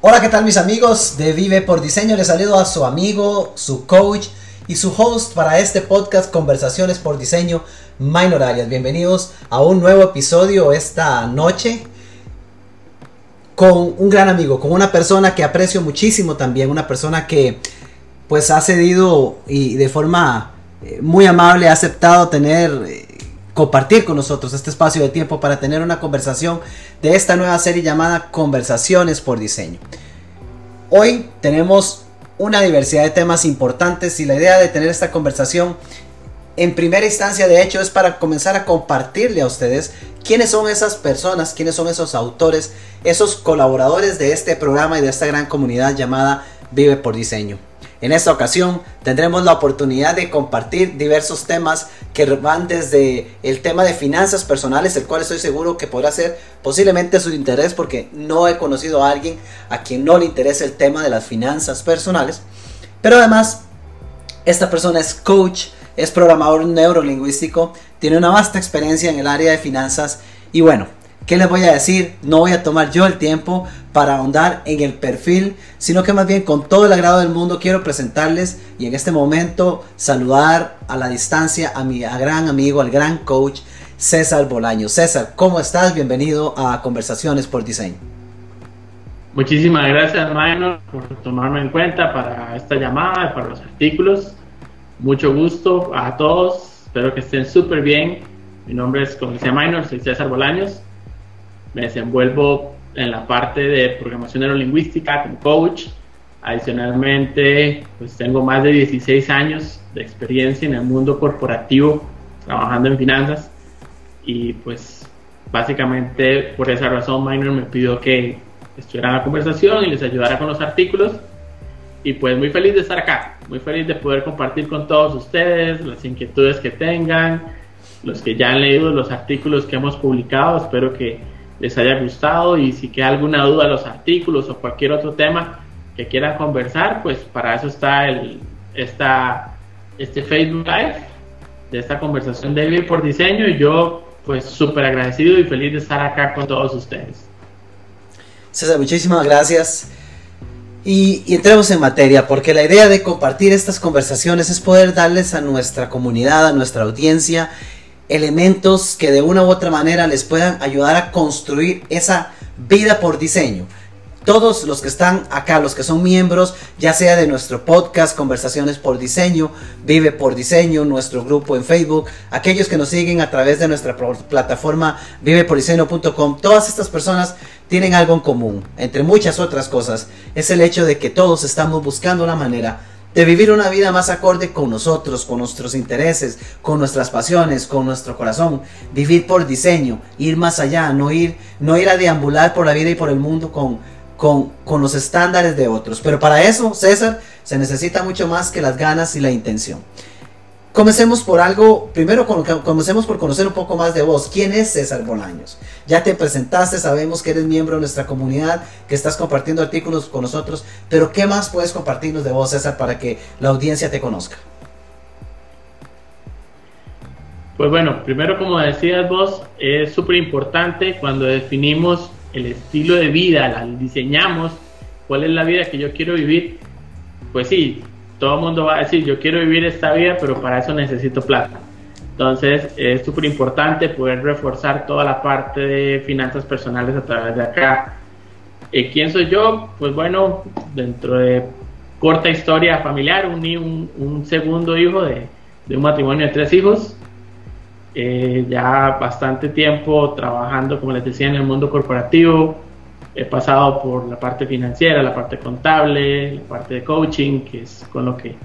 Hola, ¿qué tal mis amigos de Vive por Diseño? Les saludo a su amigo, su coach y su host para este podcast Conversaciones por Diseño, Minor Arias. Bienvenidos a un nuevo episodio esta noche con un gran amigo, con una persona que aprecio muchísimo también, una persona que pues ha cedido y de forma eh, muy amable ha aceptado tener eh, compartir con nosotros este espacio de tiempo para tener una conversación de esta nueva serie llamada Conversaciones por Diseño. Hoy tenemos una diversidad de temas importantes y la idea de tener esta conversación en primera instancia de hecho es para comenzar a compartirle a ustedes quiénes son esas personas, quiénes son esos autores, esos colaboradores de este programa y de esta gran comunidad llamada Vive por Diseño. En esta ocasión tendremos la oportunidad de compartir diversos temas que van desde el tema de finanzas personales, el cual estoy seguro que podrá ser posiblemente su interés porque no he conocido a alguien a quien no le interese el tema de las finanzas personales. Pero además, esta persona es coach, es programador neurolingüístico, tiene una vasta experiencia en el área de finanzas y bueno, ¿Qué les voy a decir? No voy a tomar yo el tiempo para ahondar en el perfil, sino que más bien con todo el agrado del mundo quiero presentarles y en este momento saludar a la distancia a mi gran amigo, al gran coach César Bolaño. César, ¿cómo estás? Bienvenido a Conversaciones por Diseño. Muchísimas gracias, Minor, por tomarme en cuenta para esta llamada, para los artículos. Mucho gusto a todos. Espero que estén súper bien. Mi nombre es, como decía Minor, soy César Bolaños me desenvuelvo en la parte de programación neurolingüística como coach. Adicionalmente, pues tengo más de 16 años de experiencia en el mundo corporativo trabajando en finanzas. Y pues básicamente por esa razón Minor me pidió que estuviera en la conversación y les ayudara con los artículos. Y pues muy feliz de estar acá, muy feliz de poder compartir con todos ustedes las inquietudes que tengan, los que ya han leído los artículos que hemos publicado, espero que les haya gustado y si queda alguna duda los artículos o cualquier otro tema que quieran conversar, pues para eso está el, esta, este Facebook Live de esta conversación de Vivir por Diseño y yo pues súper agradecido y feliz de estar acá con todos ustedes. César, muchísimas gracias. Y, y, entremos en materia, porque la idea de compartir estas conversaciones es poder darles a nuestra comunidad, a nuestra audiencia, elementos que de una u otra manera les puedan ayudar a construir esa vida por diseño. Todos los que están acá, los que son miembros, ya sea de nuestro podcast Conversaciones por Diseño, Vive por Diseño, nuestro grupo en Facebook, aquellos que nos siguen a través de nuestra plataforma vivepordiseño.com, todas estas personas tienen algo en común, entre muchas otras cosas, es el hecho de que todos estamos buscando una manera de vivir una vida más acorde con nosotros, con nuestros intereses, con nuestras pasiones, con nuestro corazón, vivir por diseño, ir más allá, no ir, no ir a deambular por la vida y por el mundo con, con, con los estándares de otros. Pero para eso, César, se necesita mucho más que las ganas y la intención. Comencemos por algo, primero comencemos por conocer un poco más de vos. ¿Quién es César Bolaños? Ya te presentaste, sabemos que eres miembro de nuestra comunidad, que estás compartiendo artículos con nosotros, pero ¿qué más puedes compartirnos de vos, César, para que la audiencia te conozca? Pues bueno, primero como decías vos, es súper importante cuando definimos el estilo de vida, la diseñamos, cuál es la vida que yo quiero vivir, pues sí, todo el mundo va a decir, yo quiero vivir esta vida, pero para eso necesito plata. Entonces es súper importante poder reforzar toda la parte de finanzas personales a través de acá. Eh, ¿Quién soy yo? Pues bueno, dentro de corta historia familiar, un, un, segundo hijo de, de, un matrimonio de tres hijos. Eh, ya bastante tiempo trabajando, como les decía, en el mundo corporativo, he pasado por la parte financiera, la parte contable, la parte de coaching, que es con lo que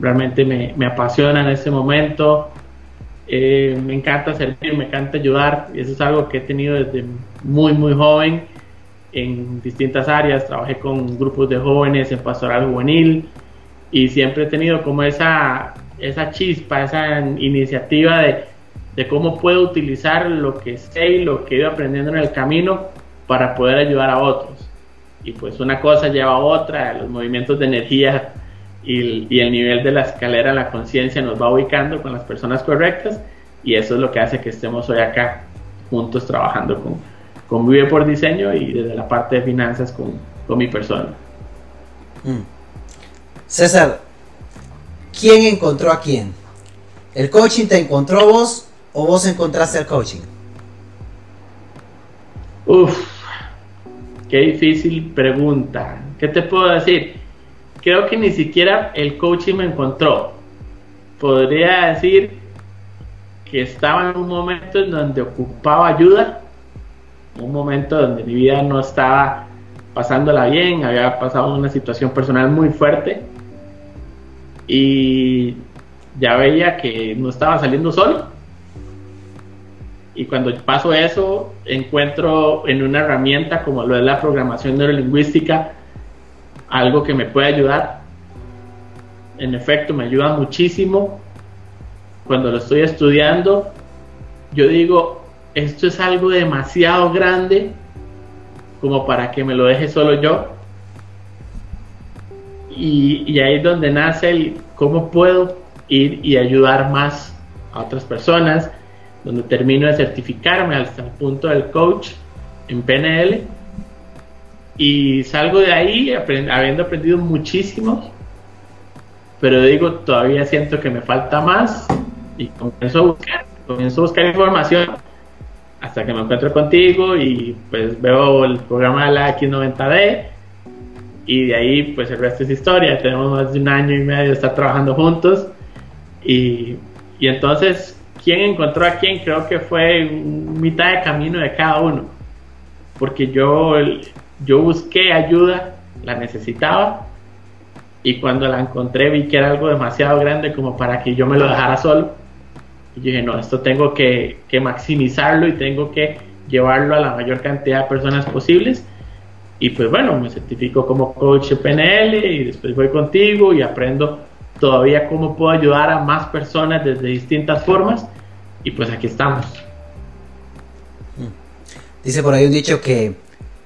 realmente me, me apasiona en este momento. Eh, me encanta servir, me encanta ayudar y eso es algo que he tenido desde muy, muy joven en distintas áreas. Trabajé con grupos de jóvenes en pastoral juvenil y siempre he tenido como esa, esa chispa, esa iniciativa de, de cómo puedo utilizar lo que sé y lo que he ido aprendiendo en el camino para poder ayudar a otros. Y pues una cosa lleva a otra, los movimientos de energía y, el nivel de la escalera en la conciencia nos va ubicando con las personas correctas y eso es lo que hace que estemos hoy acá juntos trabajando con, con Vive por Diseño y desde la parte de finanzas con, con mi persona. Mm. César, ¿quién encontró a quién? ¿El coaching te encontró vos o vos encontraste al coaching? Uf, qué difícil pregunta. ¿Qué te puedo decir? Creo que ni siquiera el coaching me encontró. Podría decir que estaba en un momento en donde ocupaba ayuda, un momento donde mi vida no estaba pasándola bien, había pasado una situación personal muy fuerte y ya veía que no estaba saliendo solo. Y cuando paso eso, encuentro en una herramienta como lo es la programación neurolingüística algo que me puede ayudar. En efecto, me ayuda muchísimo. Cuando lo estoy estudiando, yo digo, esto es algo demasiado grande como para que me lo deje solo yo. Y, ahí es donde nace el cómo puedo ir y ayudar más a otras personas, donde termino de certificarme hasta el punto del coach en PNL y salgo de ahí habiendo aprendido muchísimo, pero digo, todavía siento que me falta más y comienzo a buscar, comienzo a buscar información hasta que me encuentro contigo y pues veo el programa de la X90D y de ahí pues el resto es historia. Tenemos más de un año y medio de estar trabajando juntos y, y entonces quién encontró a quién creo que fue mitad de camino de cada uno porque yo, yo busqué ayuda, la necesitaba y cuando la encontré vi que era algo demasiado grande como para que yo me lo dejara solo y dije, no, esto tengo que, maximizarlo y tengo que llevarlo a la mayor cantidad de personas posibles. Y pues bueno, me certifico como coach PNL y después voy contigo y aprendo todavía cómo puedo ayudar a más personas desde distintas formas. Y pues aquí estamos. Dice por ahí un dicho que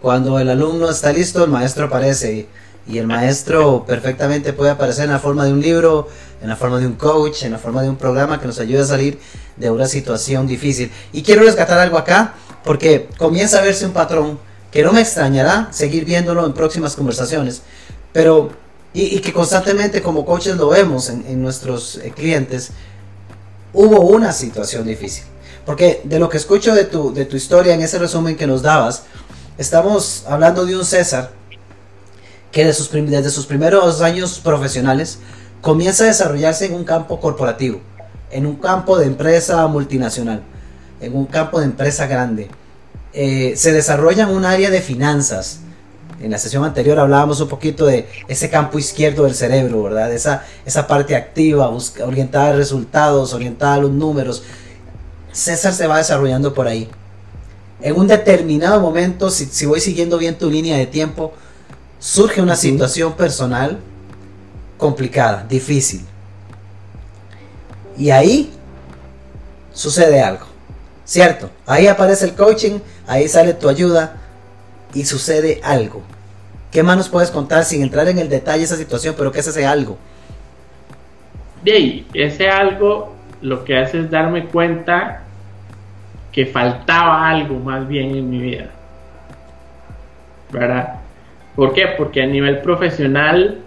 cuando el alumno está listo, el maestro aparece. Y el maestro perfectamente puede aparecer en la forma de un libro, en la forma de un coach, en la forma de un programa que nos ayude a salir de una situación difícil. Y quiero rescatar algo acá, porque comienza a verse un patrón que no me extrañará seguir viéndolo en próximas conversaciones, pero y, que constantemente como coaches lo vemos en, nuestros eh, clientes, hubo una situación difícil. Porque de lo que escucho de tu, de tu historia en ese resumen que nos dabas, estamos hablando de un César que de sus, desde sus primeros años profesionales comienza a desarrollarse en un campo corporativo, en un campo de empresa multinacional, en un campo de empresa grande. Eh, se desarrolla en un área de finanzas. En la sesión anterior hablábamos un poquito de ese campo izquierdo del cerebro, ¿verdad? Esa, esa parte activa, orientada a resultados, orientada a los números. César se va desarrollando por ahí. En un determinado momento, si, si voy siguiendo bien tu línea de tiempo, surge una situación personal complicada, difícil. Y ahí sucede algo, ¿cierto? Ahí aparece el coaching, ahí sale tu ayuda y sucede algo. ¿Qué más nos puedes contar sin entrar en el detalle de esa situación, pero qué es ese algo? De ahí, ese algo lo que hace es darme cuenta que faltaba algo más bien en mi vida. ¿Verdad? ¿Por qué? Porque a nivel profesional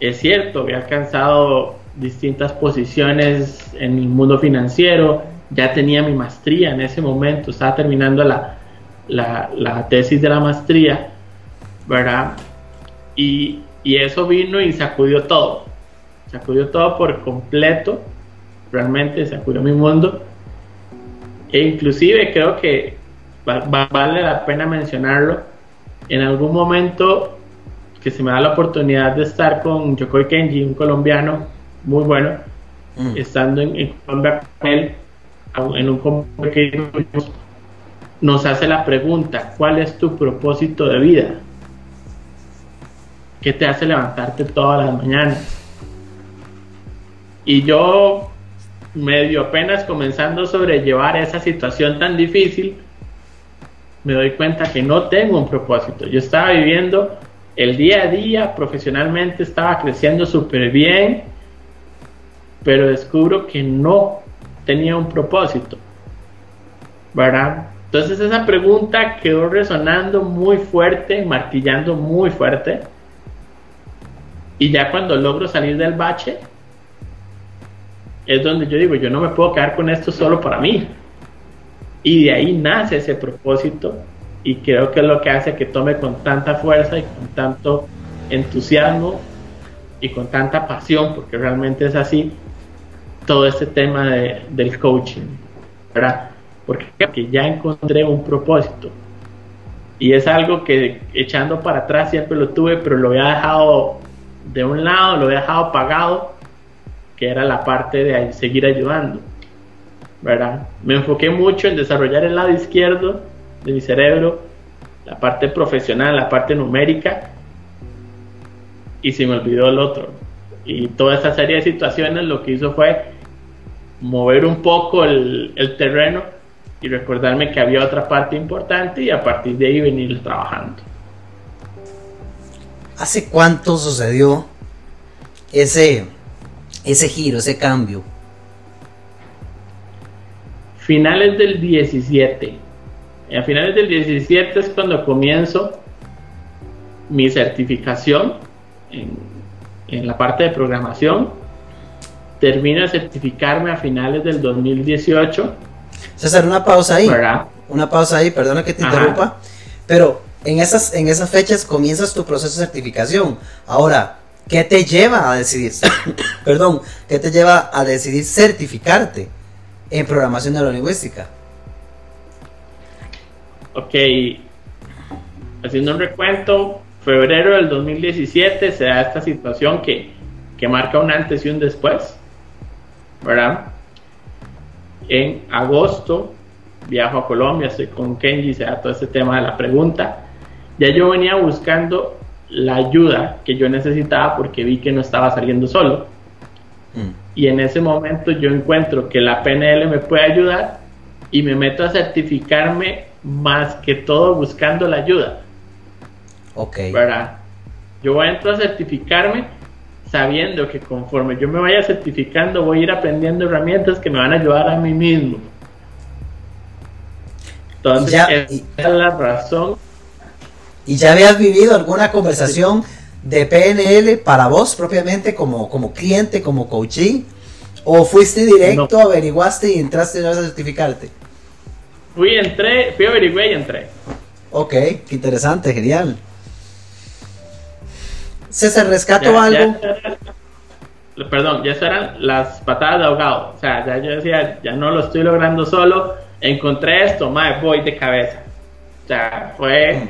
es cierto, había alcanzado distintas posiciones en el mundo financiero, ya tenía mi maestría en ese momento, estaba terminando la, la, tesis de la maestría, ¿verdad? Y, y, eso vino y sacudió todo, sacudió todo por completo, realmente sacudió mi mundo, e inclusive creo que vale la pena mencionarlo, en algún momento que se me da la oportunidad de estar con Yokoi Kenji, un colombiano muy bueno, mm. estando en, Colombia con él, en un que nos hace la pregunta, ¿cuál es tu propósito de vida? ¿Qué te hace levantarte todas las mañanas? Y yo, medio apenas comenzando a sobrellevar esa situación tan difícil, me doy cuenta que no tengo un propósito. Yo estaba viviendo el día a día, profesionalmente estaba creciendo súper bien, pero descubro que no tenía un propósito, ¿verdad? Entonces esa pregunta quedó resonando muy fuerte, martillando muy fuerte. Y ya cuando logro salir del bache, es donde yo digo, yo no me puedo quedar con esto solo para mí. Y de ahí nace ese propósito y creo que es lo que hace que tome con tanta fuerza y con tanto entusiasmo y con tanta pasión, porque realmente es así, todo este tema de, del coaching, ¿verdad? Porque ya encontré un propósito. Y es algo que echando para atrás siempre lo tuve, pero lo había dejado de un lado, lo había dejado pagado, que era la parte de seguir ayudando. ¿verdad? Me enfoqué mucho en desarrollar el lado izquierdo de mi cerebro, la parte profesional, la parte numérica, y se me olvidó el otro. Y toda esa serie de situaciones lo que hizo fue mover un poco el, el terreno y recordarme que había otra parte importante y a partir de ahí venir trabajando. ¿Hace cuánto sucedió ese, ese giro, ese cambio? Finales del 17. A finales del 17 es cuando comienzo mi certificación en, en la parte de programación. Termino de certificarme a finales del 2018 César, una pausa ahí. Una pausa ahí, perdona que te interrumpa. Pero en esas, en esas fechas comienzas tu proceso de certificación. Ahora, ¿qué te lleva a decidir? perdón, ¿qué te lleva a decidir certificarte en programación neurolingüística? Ok, haciendo un recuento, febrero del 2017 se da esta situación que, que marca un antes y un después, ¿verdad? En agosto viajo a Colombia, estoy con Kenji, se da todo este tema de la pregunta. Ya yo venía buscando la ayuda que yo necesitaba porque vi que no estaba saliendo solo. Mm. Y en ese momento yo encuentro que la PNL me puede ayudar y me meto a certificarme más que todo buscando la ayuda. Ok. ¿Verdad? Yo entro a certificarme sabiendo que conforme yo me vaya certificando voy a ir aprendiendo herramientas que me van a ayudar a mí mismo. Entonces, esa es la razón. ¿Y ya habías vivido alguna conversación de PNL para vos propiamente como, como cliente, como coaching? ¿O fuiste directo, averiguaste y entraste a certificarte? Fui, entré, fui, averigué y entré. Ok, qué interesante, genial. César, rescato algo. perdón, ya eran las patadas de ahogado. O sea, ya yo decía, ya no lo estoy logrando solo. Encontré esto, madre, voy de cabeza. O sea, fue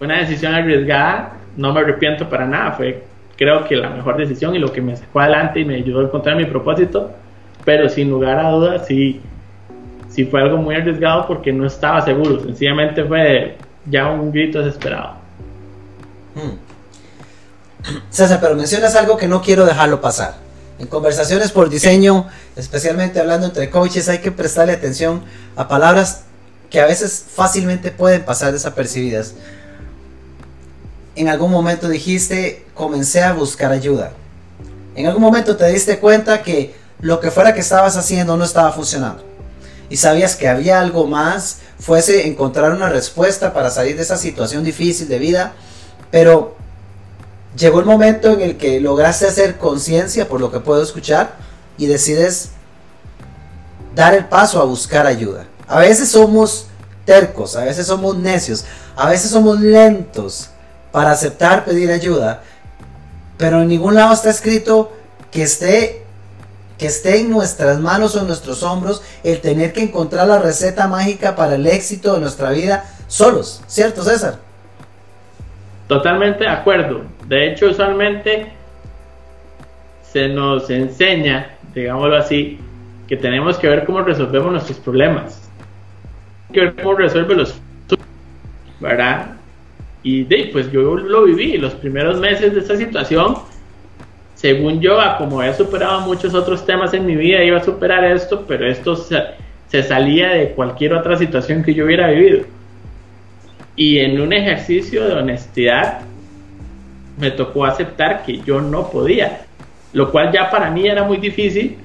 una decisión arriesgada. No me arrepiento para nada. Fue, creo que la mejor decisión y lo que me sacó adelante y me ayudó a encontrar mi propósito. Pero sin lugar a dudas, sí, sí fue algo muy arriesgado porque no estaba seguro. Sencillamente fue ya un grito desesperado. Hmm. César, pero mencionas algo que no quiero dejarlo pasar. En conversaciones por diseño, especialmente hablando entre coaches, hay que prestarle atención a palabras que a veces fácilmente pueden pasar desapercibidas. En algún momento dijiste, comencé a buscar ayuda. En algún momento te diste cuenta que lo que fuera que estabas haciendo no estaba funcionando. Y sabías que había algo más, fuese encontrar una respuesta para salir de esa situación difícil de vida, pero llegó el momento en el que lograste hacer conciencia, por lo que puedo escuchar, y decides dar el paso a buscar ayuda. A veces somos tercos, a veces somos necios, a veces somos lentos para aceptar pedir ayuda, pero en ningún lado está escrito que esté que esté en nuestras manos o en nuestros hombros el tener que encontrar la receta mágica para el éxito de nuestra vida solos, ¿cierto César? Totalmente de acuerdo. De hecho, usualmente se nos enseña, digámoslo así, que tenemos que ver cómo resolvemos nuestros problemas. que ver cómo resuelve los ¿verdad? Y pues yo lo viví los primeros meses de esta situación. Según yo, como he superado muchos otros temas en mi vida, iba a superar esto, pero esto se salía de cualquier otra situación que yo hubiera vivido. Y en un ejercicio de honestidad me tocó aceptar que yo no podía, lo cual ya para mí era muy difícil,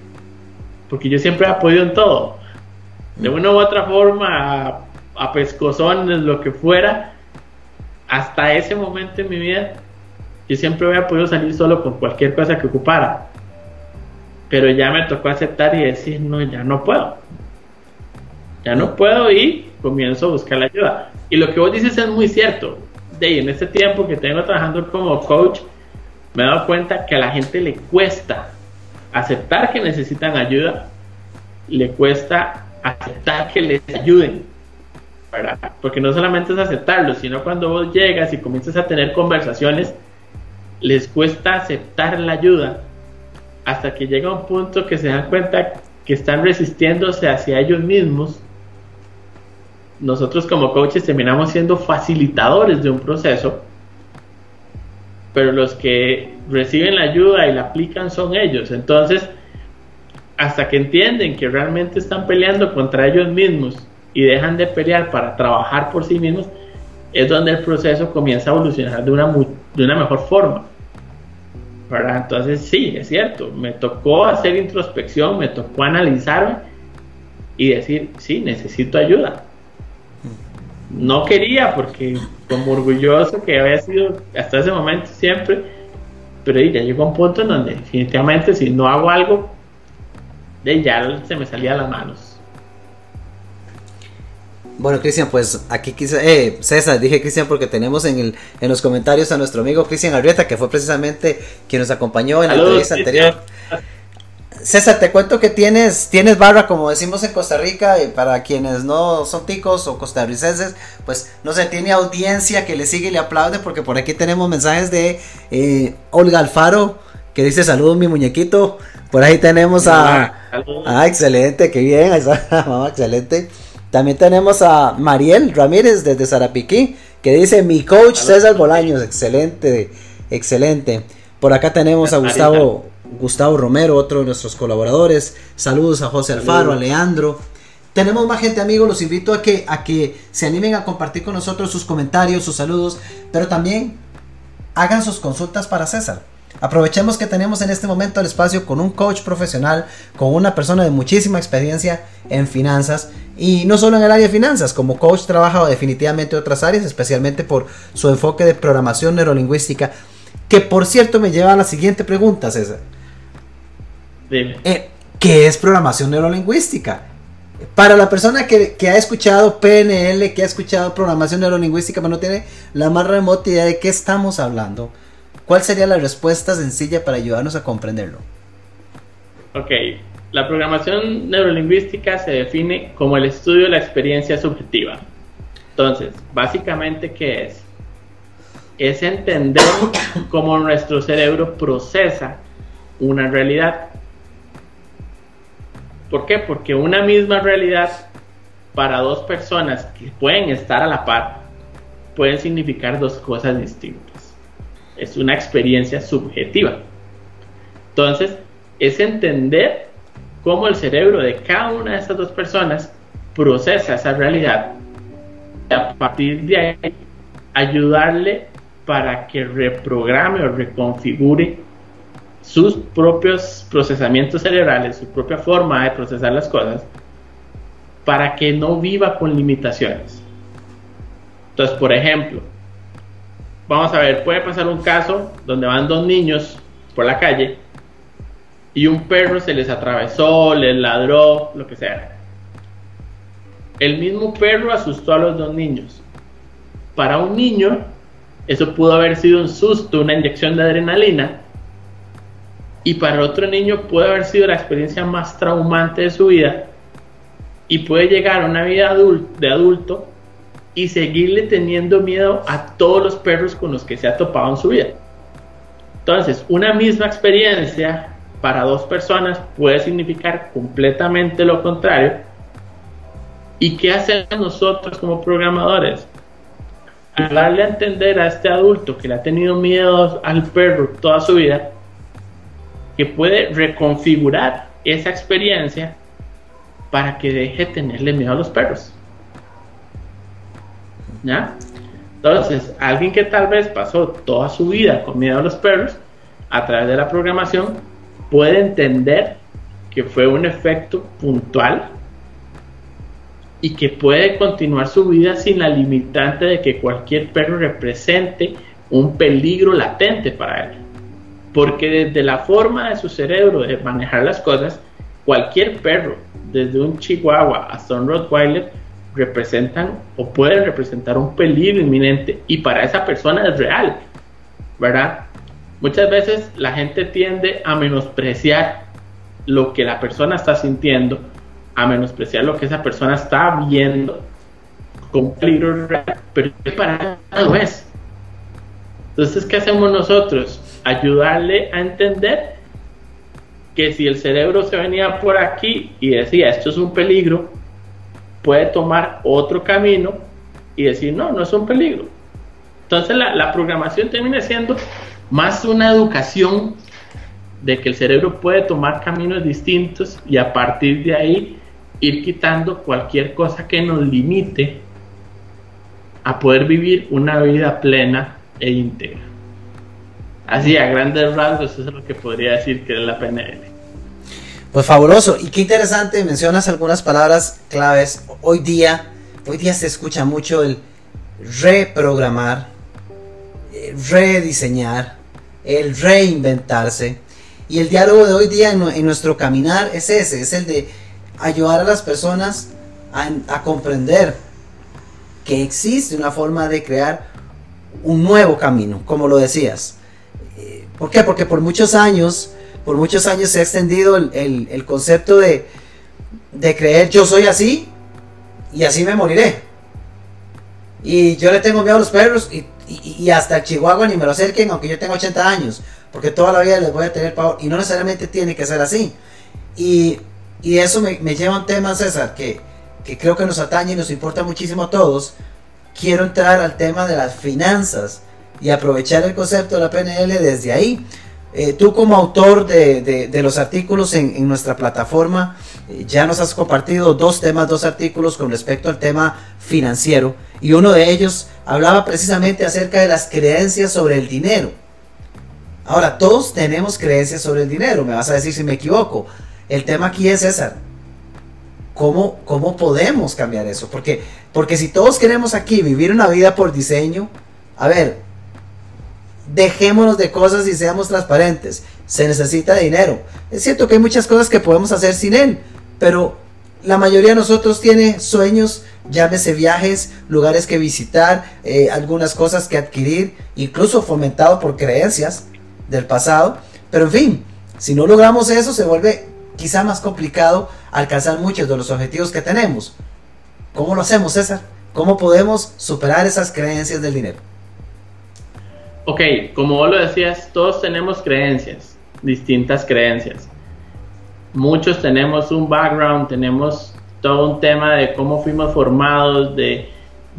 porque yo siempre he podido en todo. de una u otra forma, a, a pescozones, lo que fuera, hasta ese momento en mi vida, yo siempre había podido salir solo con cualquier cosa que ocupara. Pero ya me tocó aceptar y decir, no, ya no puedo. Ya no puedo y comienzo a buscar la ayuda. Y lo que vos dices es muy cierto. De en este tiempo que tengo trabajando como coach, me he dado cuenta que a la gente le cuesta aceptar que necesitan ayuda, le cuesta aceptar que les ayuden. Porque no solamente es aceptarlo, sino cuando vos llegas y comienzas a tener conversaciones, les cuesta aceptar la ayuda hasta que llega un punto que se dan cuenta que están resistiéndose hacia ellos mismos. Nosotros como coaches terminamos siendo facilitadores de un proceso, pero los que reciben la ayuda y la aplican son ellos. Entonces, hasta que entienden que realmente están peleando contra ellos mismos y dejan de pelear para trabajar por sí mismos, es donde el proceso comienza a evolucionar de una, de una mejor forma. Entonces sí, es cierto, me tocó hacer introspección, me tocó analizarme y decir, sí, necesito ayuda. No quería porque como orgulloso que había sido hasta ese momento siempre, pero ya llegó un punto en donde definitivamente si no hago algo, de ya se me salía las manos. Bueno, Cristian, pues aquí quise, eh, César, dije Cristian porque tenemos en, el, en los comentarios a nuestro amigo Cristian Arrieta, que fue precisamente quien nos acompañó en la entrevista anterior. César, te cuento que tienes, tienes barra, como decimos en Costa Rica, y para quienes no son ticos o costarricenses, pues no sé, tiene audiencia que le sigue y le aplaude, porque por aquí tenemos mensajes de eh, Olga Alfaro, que dice saludos mi muñequito. Por ahí tenemos a... Ah, excelente, qué bien, mamá, excelente. También tenemos a Mariel Ramírez desde Zarapiquí, que dice mi coach César Bolaños, excelente, excelente. Por acá tenemos a Gustavo, Gustavo Romero, otro de nuestros colaboradores. Saludos a José Alfaro, a Leandro. Tenemos más gente, amigos. Los invito a que, a que se animen a compartir con nosotros sus comentarios, sus saludos, pero también hagan sus consultas para César. Aprovechemos que tenemos en este momento el espacio con un coach profesional, con una persona de muchísima experiencia en finanzas y no solo en el área de finanzas, como coach trabaja definitivamente en otras áreas, especialmente por su enfoque de programación neurolingüística, que por cierto me lleva a la siguiente pregunta, César. Dime. Eh, ¿Qué es programación neurolingüística? Para la persona que, que, ha escuchado PNL, que ha escuchado programación neurolingüística, pero no tiene la más remota idea de qué estamos hablando, ¿Cuál sería la respuesta sencilla para ayudarnos a comprenderlo? Ok, la programación neurolingüística se define como el estudio de la experiencia subjetiva. Entonces, básicamente, ¿qué es? Es entender cómo nuestro cerebro procesa una realidad. ¿Por qué? Porque una misma realidad para dos personas que pueden estar a la par pueden significar dos cosas distintas es una experiencia subjetiva. Entonces, es entender cómo el cerebro de cada una de esas dos personas procesa esa realidad y a partir de ahí ayudarle para que reprograme o reconfigure sus propios procesamientos cerebrales, su propia forma de procesar las cosas, para que no viva con limitaciones. Entonces, por ejemplo, vamos a ver, puede pasar un caso donde van dos niños por la calle y un perro se les atravesó, les ladró, lo que sea. El mismo perro asustó a los dos niños. Para un niño, eso pudo haber sido un susto, una inyección de adrenalina. Y para otro niño puede haber sido la experiencia más traumante de su vida. Y puede llegar a una vida de adulto y seguirle teniendo miedo a todos los perros con los que se ha topado en su vida. Entonces, una misma experiencia para dos personas puede significar completamente lo contrario. ¿Y qué hacemos nosotros como programadores? Al darle a entender a este adulto que le ha tenido miedo al perro toda su vida, que puede reconfigurar esa experiencia para que deje de tenerle miedo a los perros. Entonces, alguien que tal vez pasó toda su vida con miedo a los perros, a través de la programación, puede entender que fue un efecto puntual y que puede continuar su vida sin la limitante de que cualquier perro represente un peligro latente para él. Porque desde la forma de su cerebro de manejar las cosas, cualquier perro, desde un chihuahua hasta un rottweiler, representan o pueden representar un peligro inminente y para esa persona es real, ¿verdad? Muchas veces la gente tiende a menospreciar lo que la persona está sintiendo, a menospreciar lo que esa persona está viendo con peligro real, pero para es. Entonces, ¿qué hacemos nosotros? Ayudarle a entender que si el cerebro se venía por aquí y decía esto es un peligro, puede tomar otro camino y decir no, no es un peligro. Entonces la, programación termina siendo más una educación de que el cerebro puede tomar caminos distintos y a partir de ahí ir quitando cualquier cosa que nos limite a poder vivir una vida plena e íntegra. Así, a grandes rasgos, eso es lo que podría decir que es la PNL. Pues fabuloso. Y qué interesante, mencionas algunas palabras claves. Hoy día, hoy día se escucha mucho el reprogramar, eh, rediseñar, el reinventarse. Y el diálogo de hoy día en, nuestro caminar es ese, es el de ayudar a las personas a, comprender que existe una forma de crear un nuevo camino, como lo decías. ¿Por qué? Porque por muchos años por muchos años se ha extendido el, concepto de, creer yo soy así y así me moriré. Y yo le tengo miedo a los perros y, hasta el chihuahua ni me lo acerquen aunque yo tenga 80 años, porque toda la vida les voy a tener pavor y no necesariamente tiene que ser así. Y, eso me, lleva a un tema, César, que, que creo que nos atañe y nos importa muchísimo a todos. Quiero entrar al tema de las finanzas y aprovechar el concepto de la PNL desde ahí. Eh, tú como autor de, los artículos en, nuestra plataforma, eh, ya nos has compartido dos temas, dos artículos con respecto al tema financiero y uno de ellos hablaba precisamente acerca de las creencias sobre el dinero. Ahora, todos tenemos creencias sobre el dinero, me vas a decir si me equivoco. El tema aquí es César. ¿Cómo, cómo podemos cambiar eso? Porque, porque si todos queremos aquí vivir una vida por diseño, a ver, dejémonos de cosas y seamos transparentes. Se necesita dinero. Es cierto que hay muchas cosas que podemos hacer sin él, pero la mayoría de nosotros tiene sueños, llámese viajes, lugares que visitar, eh, algunas cosas que adquirir, incluso fomentado por creencias del pasado. Pero en fin, si no logramos eso, se vuelve quizá más complicado alcanzar muchos de los objetivos que tenemos. ¿Cómo lo hacemos, César? ¿Cómo podemos superar esas creencias del dinero? Ok, como vos lo decías, todos tenemos creencias, distintas creencias. Muchos tenemos un background, tenemos todo un tema de cómo fuimos formados, de,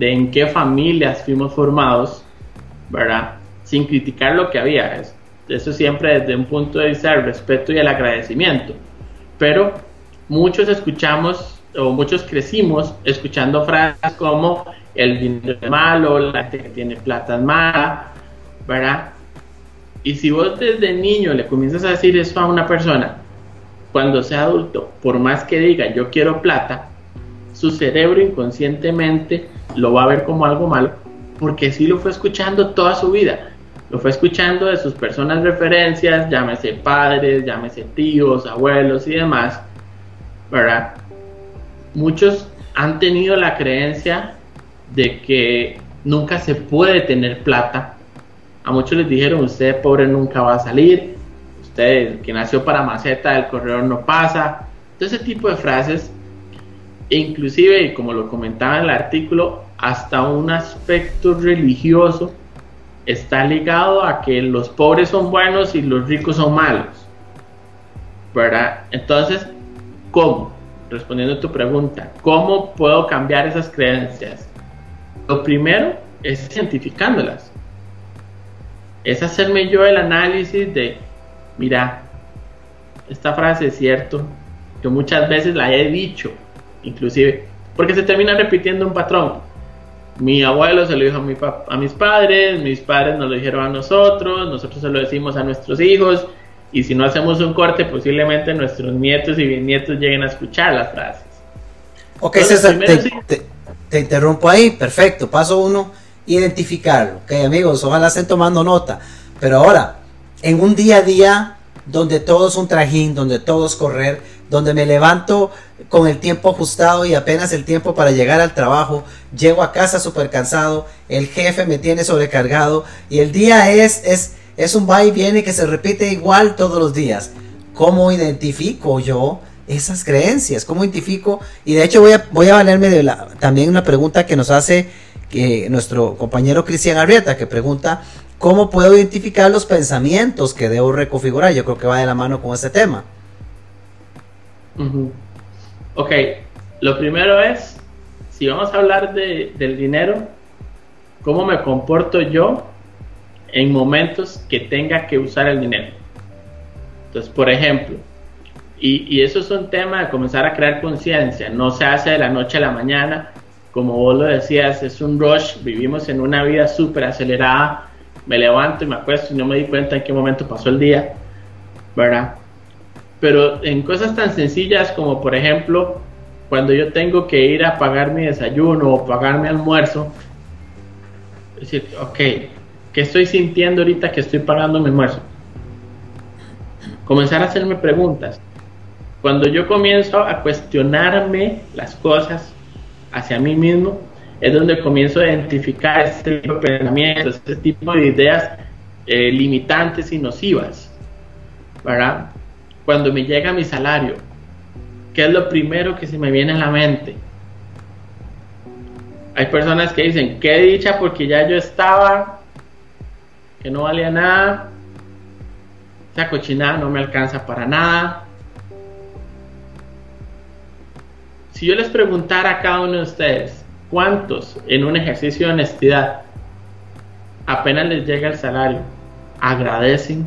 en qué familias fuimos formados, ¿verdad? Sin criticar lo que había. Eso siempre desde un punto de vista del respeto y el agradecimiento. Pero muchos escuchamos o muchos crecimos escuchando frases como el dinero es malo, la gente que tiene plata es mala, ¿verdad? Y si vos desde niño le comienzas a decir eso a una persona, cuando sea adulto, por más que diga yo quiero plata, su cerebro inconscientemente lo va a ver como algo malo, porque sí lo fue escuchando toda su vida. Lo fue escuchando de sus personas referencias, llámese padres, llámese tíos, abuelos y demás, ¿verdad? Muchos han tenido la creencia de que nunca se puede tener plata a muchos les dijeron, usted pobre nunca va a salir, usted que nació para maceta del corredor no pasa. Todo ese tipo de frases, e inclusive, como lo comentaba en el artículo, hasta un aspecto religioso está ligado a que los pobres son buenos y los ricos son malos. ¿Verdad? Entonces, ¿cómo? Respondiendo a tu pregunta, ¿cómo puedo cambiar esas creencias? Lo primero es identificándolas es hacerme yo el análisis de, mira, esta frase es cierto, que muchas veces la he dicho, inclusive, porque se termina repitiendo un patrón. Mi abuelo se lo dijo a, mi a mis padres, mis padres nos lo dijeron a nosotros, nosotros se lo decimos a nuestros hijos, y si no hacemos un corte, posiblemente nuestros nietos y bisnietos lleguen a escuchar las frases. Ok, César, te, interrumpo ahí, perfecto. Paso uno, identificarlo. Ok, amigos, ojalá estén tomando nota. Pero ahora, en un día a día donde todo es un trajín, donde todo es correr, donde me levanto con el tiempo ajustado y apenas el tiempo para llegar al trabajo, llego a casa súper cansado, el jefe me tiene sobrecargado y el día es, es, es un va y viene que se repite igual todos los días. ¿Cómo identifico yo esas creencias? ¿Cómo identifico? Y de hecho voy a, voy a valerme de la, también una pregunta que nos hace nuestro compañero Cristian Arrieta, que pregunta, ¿cómo puedo identificar los pensamientos que debo reconfigurar? Yo creo que va de la mano con este tema. Ok, lo primero es, si vamos a hablar de, del dinero, ¿cómo me comporto yo en momentos que tenga que usar el dinero? Entonces, por ejemplo, y, y eso es un tema de comenzar a crear conciencia, no se hace de la noche a la mañana, como vos lo decías, es un rush, vivimos en una vida súper acelerada, me levanto y me acuesto y no me di cuenta en qué momento pasó el día, ¿verdad? Pero en cosas tan sencillas como por ejemplo, cuando yo tengo que ir a pagar mi desayuno o pagar mi almuerzo, decir, ok, ¿qué estoy sintiendo ahorita que estoy pagando mi almuerzo? comenzar a hacerme preguntas. Cuando yo comienzo a cuestionarme las cosas hacia mí mismo, es donde comienzo a identificar este tipo de pensamientos, este tipo de ideas eh, limitantes y nocivas. ¿Verdad? Cuando me llega mi salario, ¿qué es lo primero que se me viene a la mente? Hay personas que dicen, qué dicha porque ya yo estaba, que no valía nada, esa cochinada no me alcanza para nada. Si yo les preguntara a cada uno de ustedes, ¿cuántos en un ejercicio de honestidad apenas les llega el salario agradecen?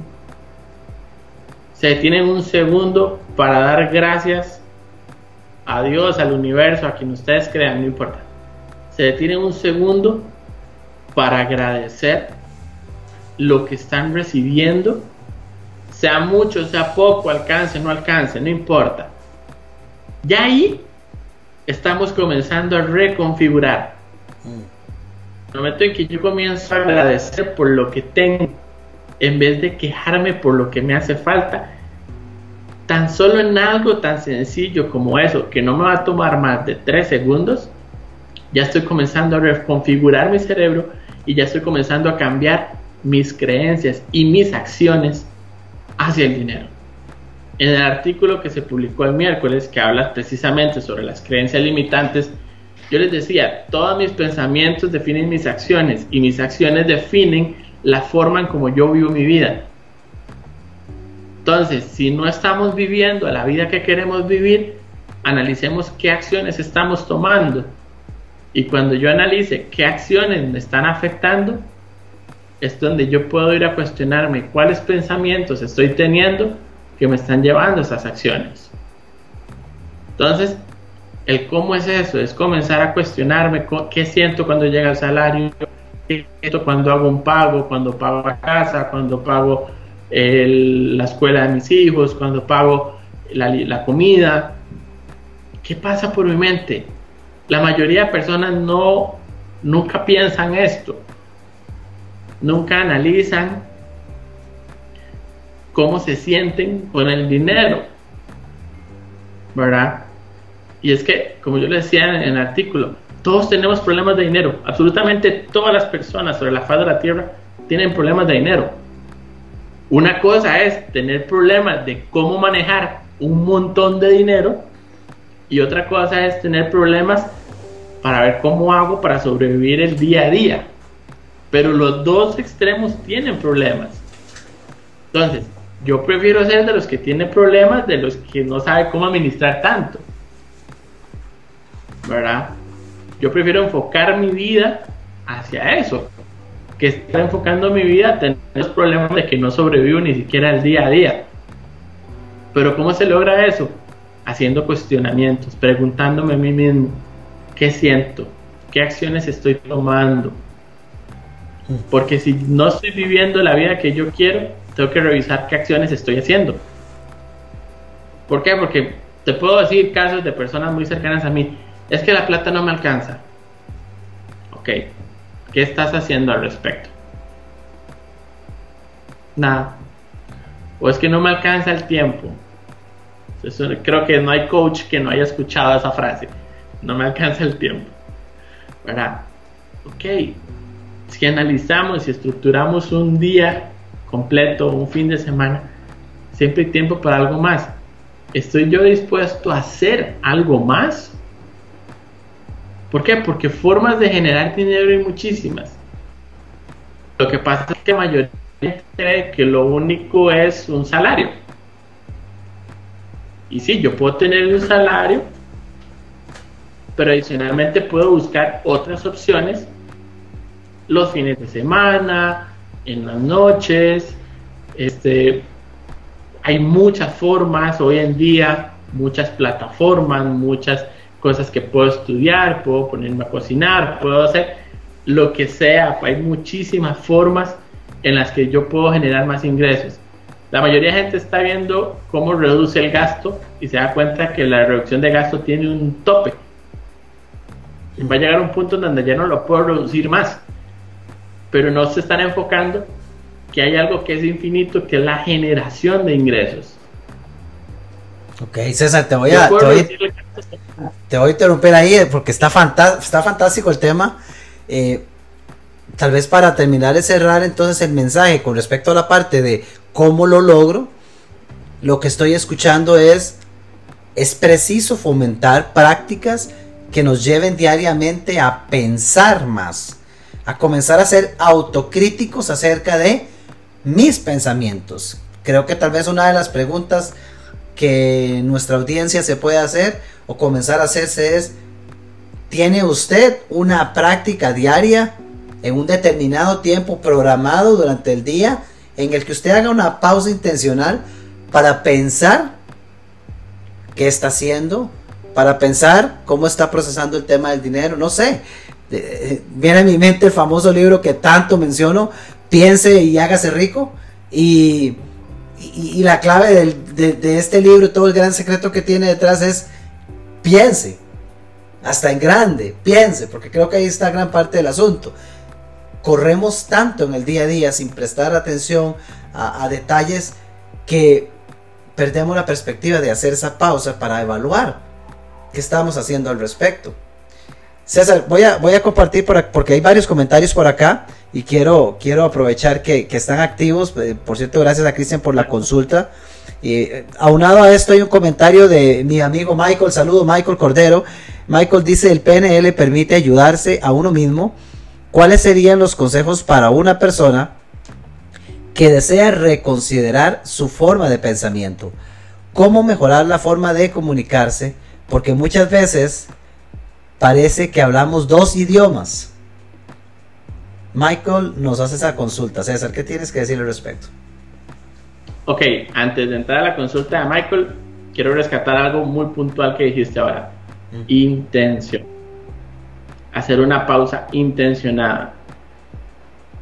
Se tienen un segundo para dar gracias a Dios, al universo, a quien ustedes crean, no importa. Se detienen un segundo para agradecer lo que están recibiendo sea mucho, sea poco, alcance, no alcance, no importa. Ya ahí estamos comenzando a reconfigurar. Mm. el momento en que yo comienzo a agradecer por lo que tengo, en vez de quejarme por lo que me hace falta, tan solo en algo tan sencillo como eso, que no me va a tomar más de 3 segundos, ya estoy comenzando a reconfigurar mi cerebro y ya estoy comenzando a cambiar mis creencias y mis acciones hacia el dinero. En el artículo que se publicó el miércoles, que habla precisamente sobre las creencias limitantes, yo les decía, todos mis pensamientos definen mis acciones y mis acciones definen la forma en como yo vivo mi vida. Entonces, si no estamos viviendo la vida que queremos vivir, analicemos qué acciones estamos tomando. Y cuando yo analice qué acciones me están afectando, es donde yo puedo ir a cuestionarme cuáles pensamientos estoy teniendo que me están llevando esas acciones. Entonces, el cómo es eso, es comenzar a cuestionarme qué siento cuando llega el salario, qué siento cuando hago un pago, cuando pago la casa, cuando pago la escuela de mis hijos, cuando pago la, la comida. ¿Qué pasa por mi mente? La mayoría de personas no, nunca piensan esto nunca analizan cómo se sienten con el dinero, ¿verdad? Y es que, como yo le decía en el artículo, todos tenemos problemas de dinero, absolutamente todas las personas sobre la faz de la tierra tienen problemas de dinero. Una cosa es tener problemas de cómo manejar un montón de dinero y otra cosa es tener problemas para ver cómo hago para sobrevivir el día a día. Pero los dos extremos tienen problemas. Entonces, yo prefiero ser de los que tienen problemas de los que no saben cómo administrar tanto. ¿Verdad? Yo prefiero enfocar mi vida hacia eso. Que estar enfocando mi vida a tener los problemas de que no sobrevivo ni siquiera el día a día. Pero ¿cómo se logra eso? Haciendo cuestionamientos, preguntándome a mí mismo, ¿qué siento? ¿Qué acciones estoy tomando? Porque si no estoy viviendo la vida que yo quiero, tengo que revisar qué acciones estoy haciendo. ¿Por qué? Porque te puedo decir casos de personas muy cercanas a mí es que la plata no me alcanza. Ok, ¿qué estás haciendo al respecto? Nada. O es que no me alcanza el tiempo. creo que no hay coach que no haya escuchado esa frase. No me alcanza el tiempo. ¿Verdad? Ok. Si analizamos y estructuramos un día completo, un fin de semana, siempre hay tiempo para algo más. ¿Estoy yo dispuesto a hacer algo más? ¿Por qué? Porque formas de generar dinero hay muchísimas. Lo que pasa es que la mayoría cree que lo único es un salario. Y sí, yo puedo tener un salario, pero adicionalmente puedo buscar otras opciones los fines de semana, en las noches. Este, hay muchas formas hoy en día, muchas plataformas, muchas cosas que puedo estudiar, puedo ponerme a cocinar, puedo hacer lo que sea. Hay muchísimas formas en las que yo puedo generar más ingresos. La mayoría de gente está viendo cómo reduce el gasto y se da cuenta que la reducción de gasto tiene un tope. Va a llegar un punto donde ya no lo puedo reducir más. Pero no se están enfocando que hay algo que es infinito, que es la generación de ingresos. Ok, César, te voy a, te voy, a interrumpir ahí eh, porque está, está fantástico el tema. Eh, tal vez para terminar de cerrar entonces el mensaje con respecto a la parte de cómo lo logro, lo que estoy escuchando es, es preciso fomentar prácticas que nos lleven diariamente a pensar más, a comenzar a ser autocríticos acerca de mis pensamientos. Creo que tal vez una de las preguntas que nuestra audiencia se puede hacer o comenzar a hacerse es, ¿tiene usted una práctica diaria en un determinado tiempo programado durante el día en el que usted haga una pausa intencional para pensar qué está haciendo, para pensar cómo está procesando el tema del dinero, no sé. Viene a mi mente el famoso libro que tanto menciono, Piense y hágase rico. Y, la clave de, este libro, todo el gran secreto que tiene detrás es piense, hasta en grande, piense, porque creo que ahí está gran parte del asunto corremos tanto en el día a día sin prestar atención a, detalles que perdemos la perspectiva de hacer esa pausa para evaluar qué estamos haciendo al respecto. César, voy a, voy a compartir por, porque hay varios comentarios por acá y quiero, quiero aprovechar que, están activos. Eh, por cierto, gracias a Cristian por la consulta. Y eh, aunado a esto hay un comentario de mi amigo Michael, saludo Michael Cordero. Michael dice el PNL permite ayudarse a uno mismo ¿Cuáles serían los consejos para una persona que desea reconsiderar su forma de pensamiento? ¿Cómo mejorar la forma de comunicarse? Porque muchas veces parece que hablamos dos idiomas. Michael nos hace esa consulta. César, ¿qué tienes que decir al respecto? Ok, antes de entrar a la consulta de Michael, quiero rescatar algo muy puntual que dijiste ahora. Intención hacer una pausa intencionada.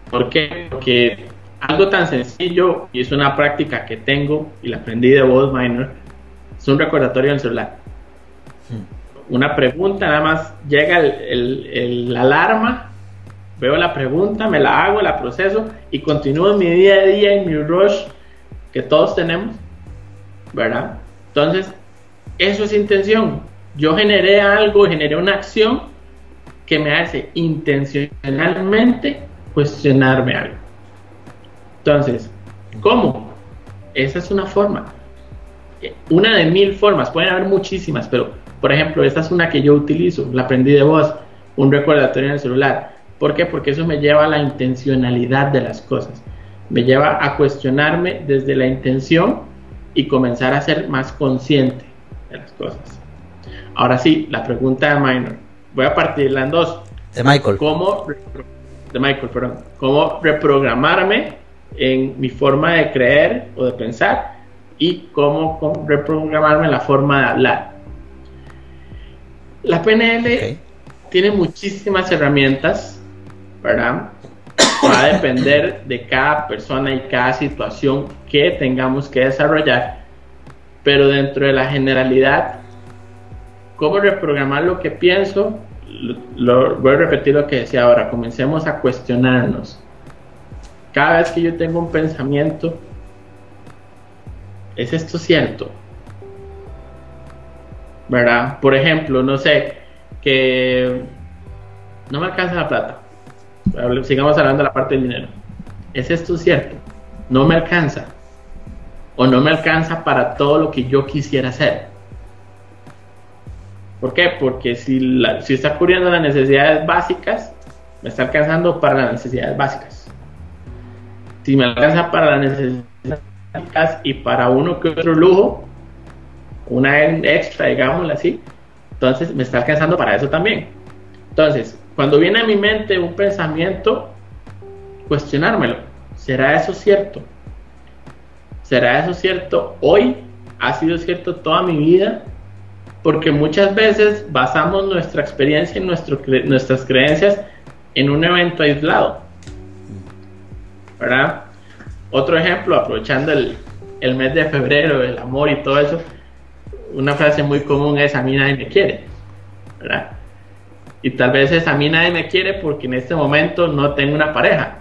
¿Por qué? Porque algo tan sencillo y es una práctica que tengo y la aprendí de voz minor es un recordatorio en el celular. Una pregunta, nada más llega el, el, alarma, veo la pregunta, me la hago, la proceso y continúo en mi día a día, en mi rush que todos tenemos, ¿verdad? Entonces, eso es intención. Yo generé algo, generé una acción que me hace intencionalmente cuestionarme algo. Entonces, ¿cómo? Esa es una forma. Una de mil formas, pueden haber muchísimas, pero por ejemplo, esta es una que yo utilizo, la aprendí de voz, un recordatorio en el celular. ¿Por qué? Porque eso me lleva a la intencionalidad de las cosas. Me lleva a cuestionarme desde la intención y comenzar a ser más consciente de las cosas. Ahora sí, la pregunta de Minor voy a partirla en dos. De Michael. ¿Cómo, de Michael, perdón. Cómo reprogramarme en mi forma de creer o de pensar y cómo reprogramarme en la forma de hablar. La PNL tiene muchísimas herramientas, ¿verdad? Va a depender de cada persona y cada situación que tengamos que desarrollar, pero dentro de la generalidad ¿Cómo reprogramar lo que pienso? Lo, voy a repetir lo que decía ahora. Comencemos a cuestionarnos. Cada vez que yo tengo un pensamiento, ¿es esto cierto? ¿Verdad? Por ejemplo, no sé, que no me alcanza la plata. Sigamos hablando de la parte del dinero. ¿Es esto cierto? No me alcanza. O no me alcanza para todo lo que yo quisiera hacer. ¿Por qué? Porque si, si está cubriendo las necesidades básicas, me está alcanzando para las necesidades básicas. Si me alcanza para las necesidades básicas y para uno que otro lujo, una extra, digámoslo así, entonces me está alcanzando para eso también. Entonces, cuando viene a mi mente un pensamiento, cuestionármelo. ¿Será eso cierto? ¿Será eso cierto hoy? ¿Ha sido cierto toda mi vida? porque muchas veces basamos nuestra experiencia y nuestras creencias en un evento aislado. ¿Verdad? Otro ejemplo, aprovechando el, el, mes de febrero, el amor y todo eso, una frase muy común es a mí nadie me quiere. Y tal vez es a mí nadie me quiere porque en este momento no tengo una pareja.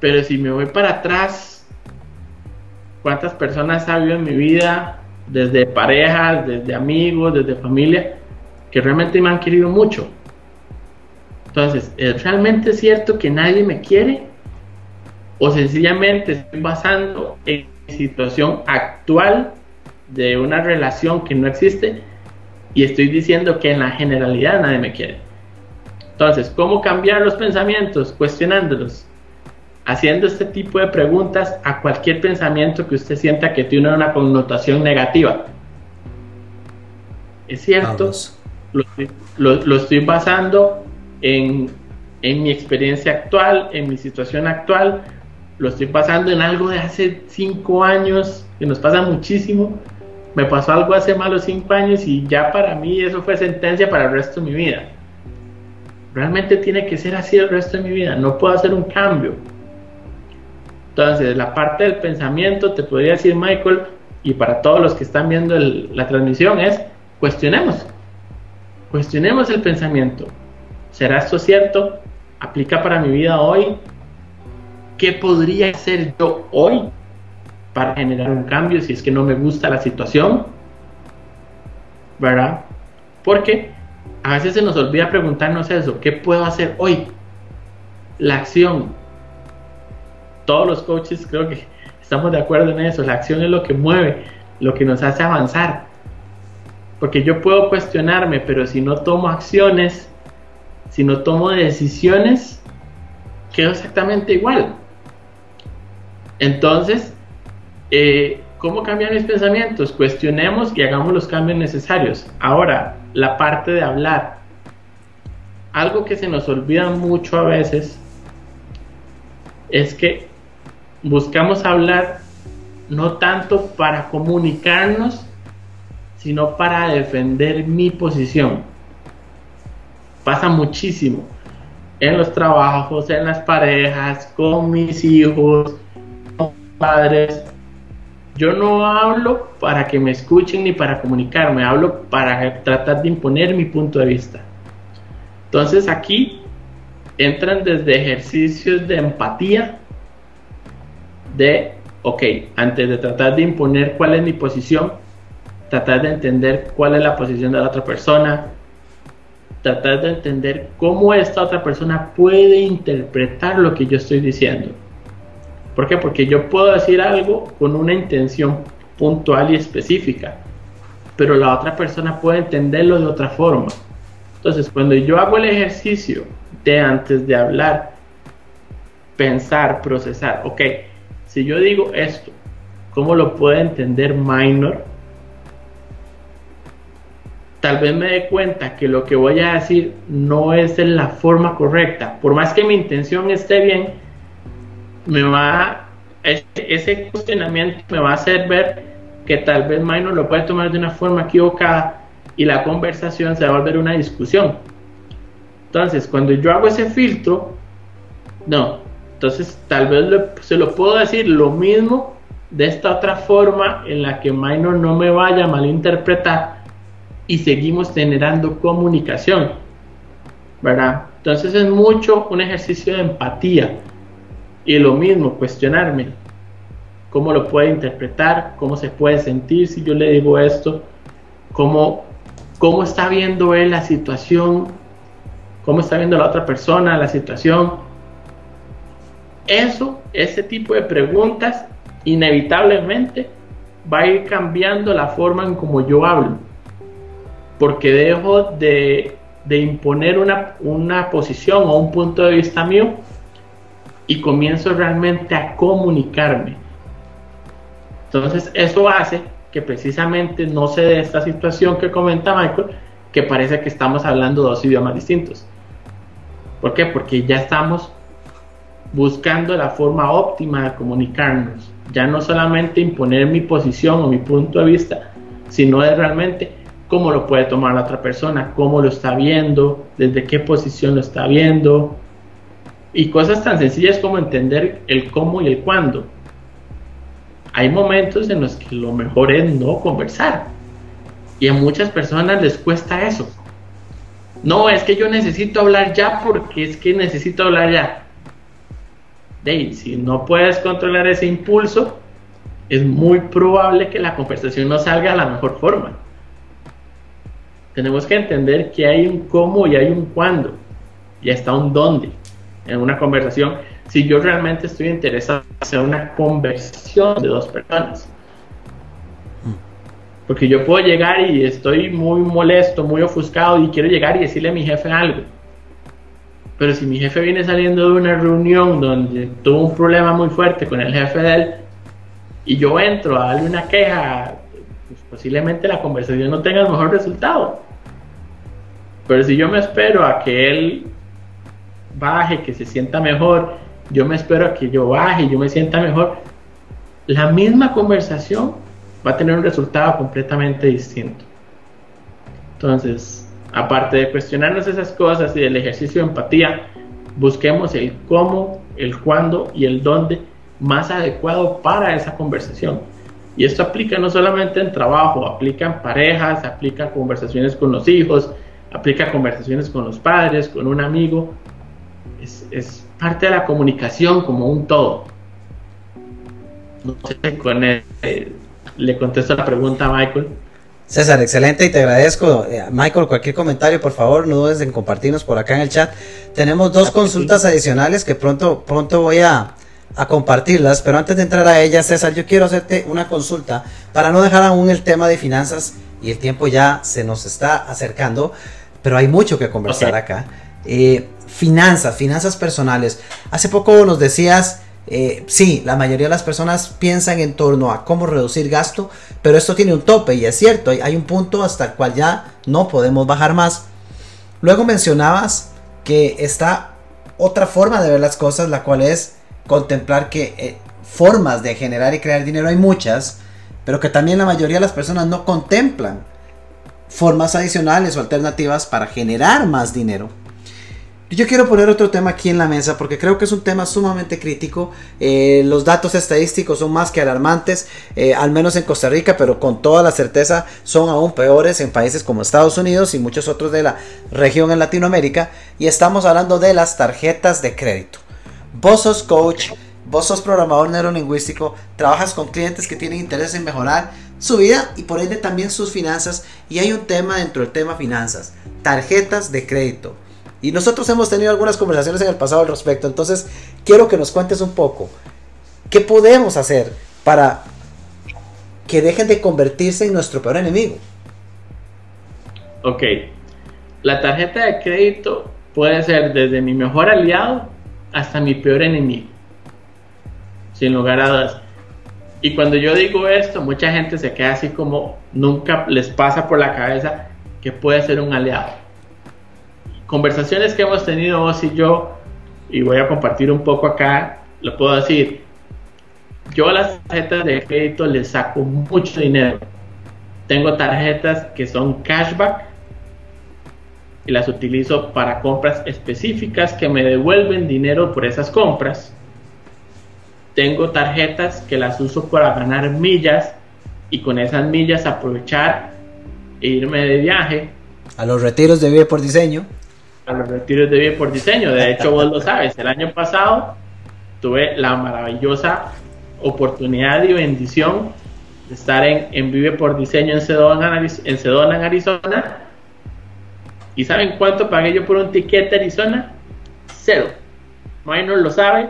Pero si me voy para atrás, ¿cuántas personas ha habido en mi vida desde parejas, desde amigos, desde familia, que realmente me han querido mucho. Entonces, ¿es realmente cierto que nadie me quiere? ¿O sencillamente estoy basando en situación actual de una relación que no existe y estoy diciendo que en la generalidad nadie me quiere? Entonces, ¿cómo cambiar los pensamientos? Cuestionándolos haciendo este tipo de preguntas a cualquier pensamiento que usted sienta que tiene una connotación negativa. Es cierto, lo, estoy basando en, en mi experiencia actual, en mi situación actual, lo estoy basando en algo de hace cinco años, que nos pasa muchísimo. Me pasó algo hace malos cinco años y ya para mí eso fue sentencia para el resto de mi vida. Realmente tiene que ser así el resto de mi vida. No puedo hacer un cambio. Entonces, la parte del pensamiento, te podría decir Michael, y para todos los que están viendo la transmisión, es cuestionemos. Cuestionemos el pensamiento. ¿Será esto cierto? ¿Aplica para mi vida hoy? ¿Qué podría hacer yo hoy para generar un cambio si es que no me gusta la situación? ¿Verdad? Porque a veces se nos olvida preguntarnos eso, ¿qué puedo hacer hoy? La acción, todos los coaches creo que estamos de acuerdo en eso. La acción es lo que mueve, lo que nos hace avanzar. Porque yo puedo cuestionarme, pero si no tomo acciones, si no tomo decisiones, quedo exactamente igual. Entonces, eh, ¿cómo cambiar mis pensamientos? Cuestionemos y hagamos los cambios necesarios. Ahora, la parte de hablar. Algo que se nos olvida mucho a veces es que buscamos hablar no tanto para comunicarnos, sino para defender mi posición. Pasa muchísimo en los trabajos, en las parejas, con mis hijos, con padres. Yo no hablo para que me escuchen ni para comunicarme, hablo para tratar de imponer mi punto de vista. Entonces aquí entran desde ejercicios de empatía, de, ok, antes de tratar de imponer cuál es mi posición, tratar de entender cuál es la posición de la otra persona, tratar de entender cómo esta otra persona puede interpretar lo que yo estoy diciendo. ¿Por qué? Porque yo puedo decir algo con una intención puntual y específica, pero la otra persona puede entenderlo de otra forma. Entonces, cuando yo hago el ejercicio de antes de hablar, pensar, procesar, ok, si yo digo esto, ¿cómo lo puede entender minor? Tal vez me dé cuenta que lo que voy a decir no es en la forma correcta. Por más que mi intención esté bien, me va ese, cuestionamiento me va a hacer ver que tal vez minor lo puede tomar de una forma equivocada y la conversación se va a volver una discusión. Entonces, cuando yo hago ese filtro, no, entonces, tal vez se lo puedo decir lo mismo de esta otra forma en la que Minor no me vaya a malinterpretar, y seguimos generando comunicación, ¿verdad? Entonces es mucho un ejercicio de empatía y lo mismo, cuestionarme. Cómo lo puede interpretar, cómo se puede sentir si yo le digo esto, cómo, cómo está viendo él la situación, cómo está viendo la otra persona la situación. Eso, ese tipo de preguntas, inevitablemente va a ir cambiando la forma en como yo hablo, porque dejo de, de imponer una, una posición o un punto de vista mío y comienzo realmente a comunicarme. Entonces eso hace que precisamente no se dé esta situación que comenta Michael, que parece que estamos hablando dos idiomas distintos. ¿Por qué? Porque ya estamos buscando la forma óptima de comunicarnos. Ya no solamente imponer mi posición o mi punto de vista, sino de realmente cómo lo puede tomar la otra persona, cómo lo está viendo, desde qué posición lo está viendo, y cosas tan sencillas como entender el cómo y el cuándo. Hay momentos en los que lo mejor es no conversar. Y a muchas personas les cuesta eso. No, es que yo necesito hablar ya porque es que necesito hablar ya. Si no puedes controlar ese impulso, es muy probable que la conversación no salga de la mejor forma. Tenemos que entender que hay un cómo y hay un cuándo. Y hasta un dónde en una conversación si yo realmente estoy interesado en hacer una conversión de dos personas. Porque yo puedo llegar y estoy muy molesto, muy ofuscado y quiero llegar y decirle a mi jefe algo. Pero si mi jefe viene saliendo de una reunión donde tuvo un problema muy fuerte con el jefe de él y yo entro a darle una queja, pues posiblemente la conversación no tenga el mejor resultado. Pero si yo me espero a que él baje, que se sienta mejor, yo me espero a que yo baje yo me sienta mejor, la misma conversación va a tener un resultado completamente distinto. Entonces, aparte de cuestionarnos esas cosas y del ejercicio de empatía, busquemos el cómo, el cuándo y el dónde más adecuado para esa conversación. Y esto aplica no solamente en trabajo, aplica en parejas, aplica en conversaciones con los hijos, aplica conversaciones con los padres, con un amigo, es, parte de la comunicación como un todo. No sé, con él, eh, le contesto la pregunta a Michael. César, excelente y te agradezco. Eh, Michael, cualquier comentario, por favor, no dudes en compartirnos por acá en el chat. Tenemos dos consultas adicionales que pronto, pronto voy a, a compartirlas, pero antes de entrar a ellas, César, yo quiero hacerte una consulta para no dejar aún el tema de finanzas y el tiempo ya se nos está acercando, pero hay mucho que conversar acá. Eh, finanzas, finanzas personales. Hace poco nos decías, eh, sí, la mayoría de las personas piensan en torno a cómo reducir gasto, pero esto tiene un tope y es cierto, hay, un punto hasta el cual ya no podemos bajar más. Luego mencionabas que está otra forma de ver las cosas, la cual es contemplar que eh, formas de generar y crear dinero hay muchas, pero que también la mayoría de las personas no contemplan formas adicionales o alternativas para generar más dinero. Yo quiero poner otro tema aquí en la mesa porque creo que es un tema sumamente crítico. Eh, los datos estadísticos son más que alarmantes, eh, al menos en Costa Rica, pero con toda la certeza son aún peores en países como Estados Unidos y muchos otros de la región en Latinoamérica. Y estamos hablando de las tarjetas de crédito. Vos sos coach, vos sos programador neurolingüístico, trabajas con clientes que tienen interés en mejorar su vida y por ende también sus finanzas. Y hay un tema dentro del tema finanzas, tarjetas de crédito. Y nosotros hemos tenido algunas conversaciones en el pasado al respecto. Entonces, quiero que nos cuentes un poco. ¿Qué podemos hacer para que dejen de convertirse en nuestro peor enemigo? Ok. La tarjeta de crédito puede ser desde mi mejor aliado hasta mi peor enemigo. Sin lugar a dudas. Y cuando yo digo esto, mucha gente se queda así como nunca les pasa por la cabeza que puede ser un aliado conversaciones que hemos tenido vos y yo, y voy a compartir un poco acá, lo puedo decir. Yo a las tarjetas de crédito les saco mucho dinero. Tengo tarjetas que son cashback y las utilizo para compras específicas que me devuelven dinero por esas compras. Tengo tarjetas que las uso para ganar millas y con esas millas aprovechar e irme de viaje. A los retiros de Vive por Diseño. A los retiros de Vive por Diseño. De hecho, vos lo sabes, el año pasado tuve la maravillosa oportunidad y bendición de estar en, Vive por Diseño en Sedona, en Sedona, en Arizona. ¿Y saben cuánto pagué yo por un ticket de Arizona? Cero. Minor lo sabe.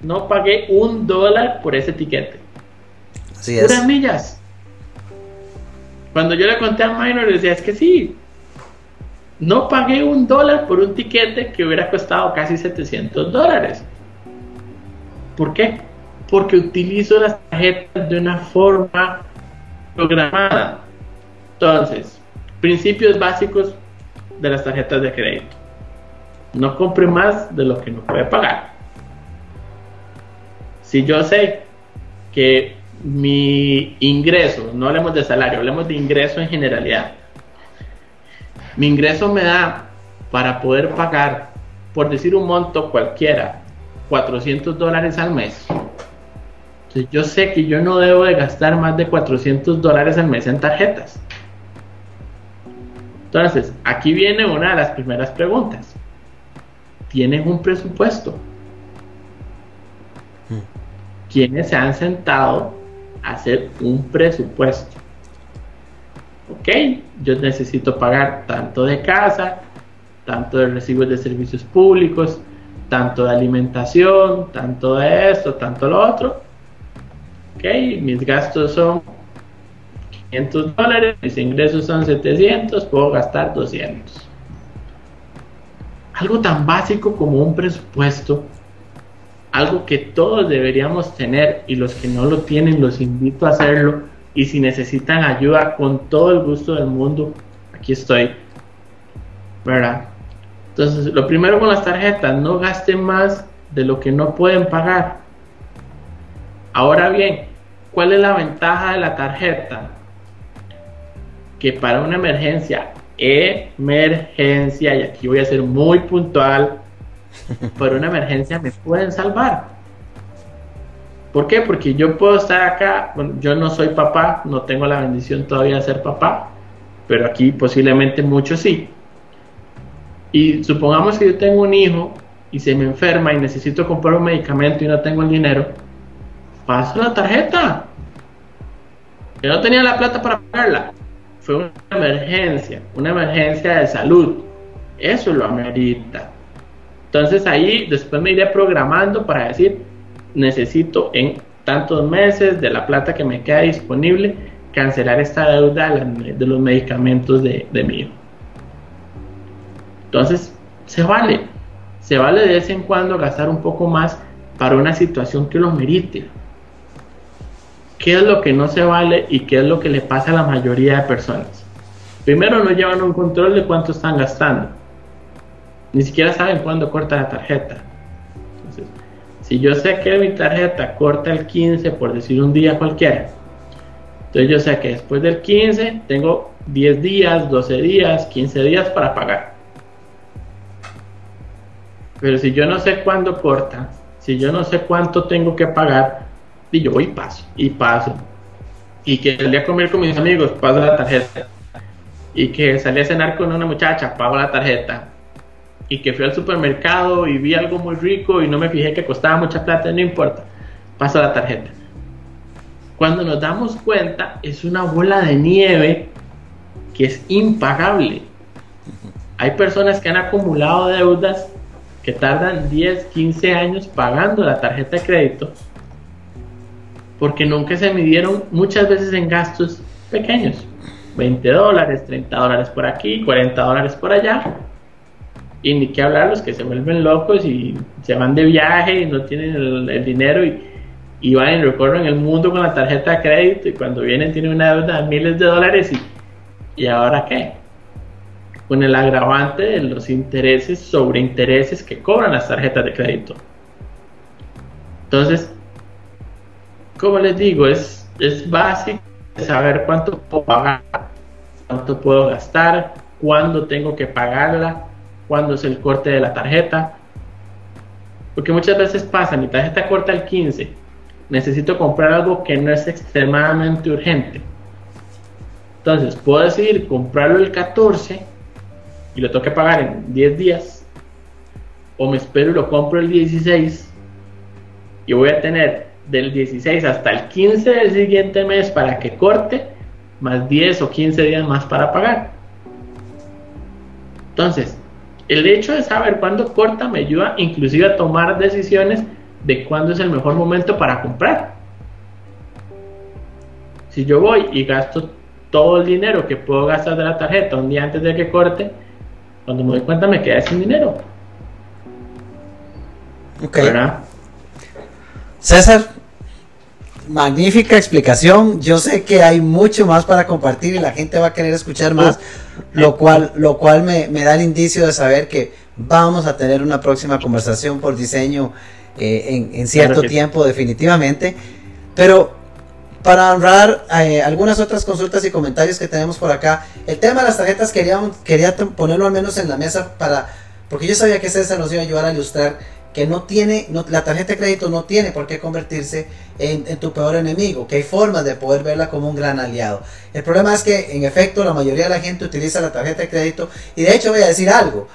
No pagué un dólar por ese tiquete. Así es. Puras millas. Cuando yo le conté a Minor, le decía, es que sí, no pagué un dólar por un tiquete que hubiera costado casi 700 dólares. ¿Por qué? Porque utilizo las tarjetas de una forma programada. Entonces, principios básicos de las tarjetas de crédito. No compre más de lo que no puede pagar. Si yo sé que mi ingreso, no hablemos de salario, hablemos de ingreso en generalidad. Mi ingreso me da para poder pagar, por decir un monto cualquiera, 400 dólares al mes. Entonces yo sé que yo no debo de gastar más de 400 dólares al mes en tarjetas. Entonces, aquí viene una de las primeras preguntas. ¿Tienes un presupuesto? Hmm. ¿Quiénes se han sentado hacer un presupuesto. Ok, yo necesito pagar tanto de casa, tanto de recibos de servicios públicos, tanto de alimentación, tanto de esto, tanto lo otro. Ok, mis gastos son 500 dólares, mis ingresos son 700, puedo gastar 200. Algo tan básico como un presupuesto algo que todos deberíamos tener y los que no lo tienen los invito a hacerlo y si necesitan ayuda con todo el gusto del mundo, aquí estoy. ¿Verdad? Entonces, lo primero con las tarjetas, no gasten más de lo que no pueden pagar. Ahora bien, ¿cuál es la ventaja de la tarjeta? Que para una emergencia, emergencia, y aquí voy a ser muy puntual, por una emergencia me pueden salvar. ¿Por qué? Porque yo puedo estar acá, yo no soy papá, no tengo la bendición todavía de ser papá, pero aquí posiblemente muchos sí. Y supongamos que yo tengo un hijo y se me enferma y necesito comprar un medicamento y no tengo el dinero, paso la tarjeta. Yo no tenía la plata para pagarla. Fue una emergencia, una emergencia de salud. Eso lo amerita. Entonces ahí después me iré programando para decir, necesito en tantos meses de la plata que me queda disponible cancelar esta deuda de los medicamentos de, de. Entonces, se vale, se vale de vez en cuando gastar un poco más para una situación que lo merite. ¿Qué es lo que no se vale y qué es lo que le pasa a la mayoría de personas? Primero, no llevan un control de cuánto están gastando ni siquiera saben cuándo corta la tarjeta. Si yo sé que mi tarjeta corta el 15, por decir un día cualquiera, entonces yo sé que después del 15 tengo 10 días, 12 días, 15 días para pagar. Pero si yo no sé cuándo corta, si yo no sé cuánto tengo que pagar, y yo voy y paso, y paso. Y que salí a comer con mis amigos, paso la tarjeta. Y que salí a cenar con una muchacha, pago la tarjeta y que fui al supermercado y vi algo muy rico y no me fijé que costaba mucha plata, no importa, paso la tarjeta. Cuando nos damos cuenta es una bola de nieve que es impagable. Hay personas que han acumulado deudas que tardan 10, 15 años pagando la tarjeta de crédito porque nunca se midieron muchas veces en gastos pequeños. 20 dólares, 30 dólares por aquí, 40 dólares por allá, y ni qué hablar los que se vuelven locos y se van de viaje y no tienen el, dinero y, y, van y recorren el mundo con la tarjeta de crédito y cuando vienen tienen una deuda de miles de dólares y, y ahora qué? Con el agravante de los intereses sobre intereses que cobran las tarjetas de crédito. Entonces, como les digo, es, es básico saber cuánto puedo pagar, cuánto puedo gastar, cuándo tengo que pagarla, cuándo es el corte de la tarjeta. Porque muchas veces pasa, mi tarjeta corta el 15, necesito comprar algo que no es extremadamente urgente. Entonces, puedo decidir comprarlo el 14 y lo tengo que pagar en 10 días, o me espero y lo compro el 16 y voy a tener del 16 hasta el 15 del siguiente mes para que corte, más 10 o 15 días más para pagar. Entonces, el hecho de saber cuándo corta me ayuda inclusive a tomar decisiones de cuándo es el mejor momento para comprar. Si yo voy y gasto todo el dinero que puedo gastar de la tarjeta un día antes de que corte, cuando me doy cuenta me quedé sin dinero. Ok. César, magnífica explicación. Yo sé que hay mucho más para compartir y la gente va a querer escuchar más, lo cual, lo cual me, da el indicio de saber que vamos a tener una próxima conversación por diseño eh, en, cierto tiempo, definitivamente. Pero para honrar eh, algunas otras consultas y comentarios que tenemos por acá, el tema de las tarjetas quería, quería ponerlo al menos en la mesa para, porque yo sabía que César nos iba a ayudar a ilustrar que no tiene, la tarjeta de crédito no tiene por qué convertirse en, tu peor enemigo, que hay formas de poder verla como un gran aliado. El problema es que en efecto la mayoría de la gente utiliza la tarjeta de crédito y de hecho voy a decir algo,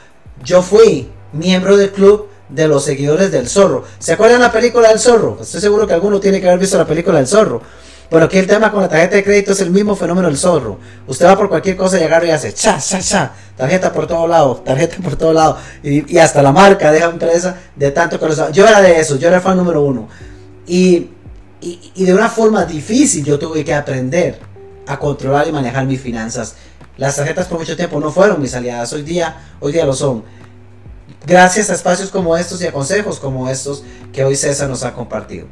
yo fui miembro del club de los seguidores del zorro. ¿Se acuerdan la película del zorro? Estoy seguro que alguno tiene que haber visto la película del zorro. Bueno, aquí el tema con la tarjeta de crédito es el mismo fenómeno del zorro. Usted va por cualquier cosa y agarra y hace cha, cha, cha. Tarjeta por todos lados, tarjeta por todos lados. Y, hasta la marca deja empresa de tanto que los... Yo era de eso, yo era el fan número uno. Y, y, de una forma difícil yo tuve que aprender a controlar y manejar mis finanzas. Las tarjetas por mucho tiempo no fueron mis aliadas, hoy día, hoy día lo son. Gracias a espacios como estos y a consejos como estos que hoy César nos ha compartido.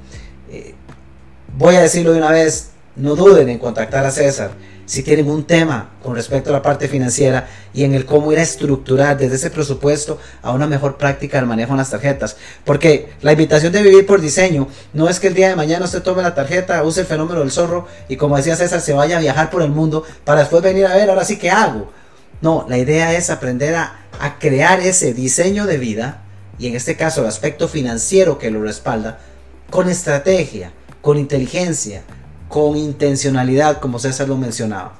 Voy a decirlo de una vez, no duden en contactar a César si tienen un tema con respecto a la parte financiera y en el cómo ir a estructurar desde ese presupuesto a una mejor práctica del manejo de las tarjetas. Porque la invitación de vivir por diseño no es que el día de mañana usted tome la tarjeta, use el fenómeno del zorro y como decía César, se vaya a viajar por el mundo para después venir a ver, ahora sí que hago. No, la idea es aprender a, a crear ese diseño de vida y en este caso el aspecto financiero que lo respalda con estrategia con inteligencia, con intencionalidad, como César lo mencionaba.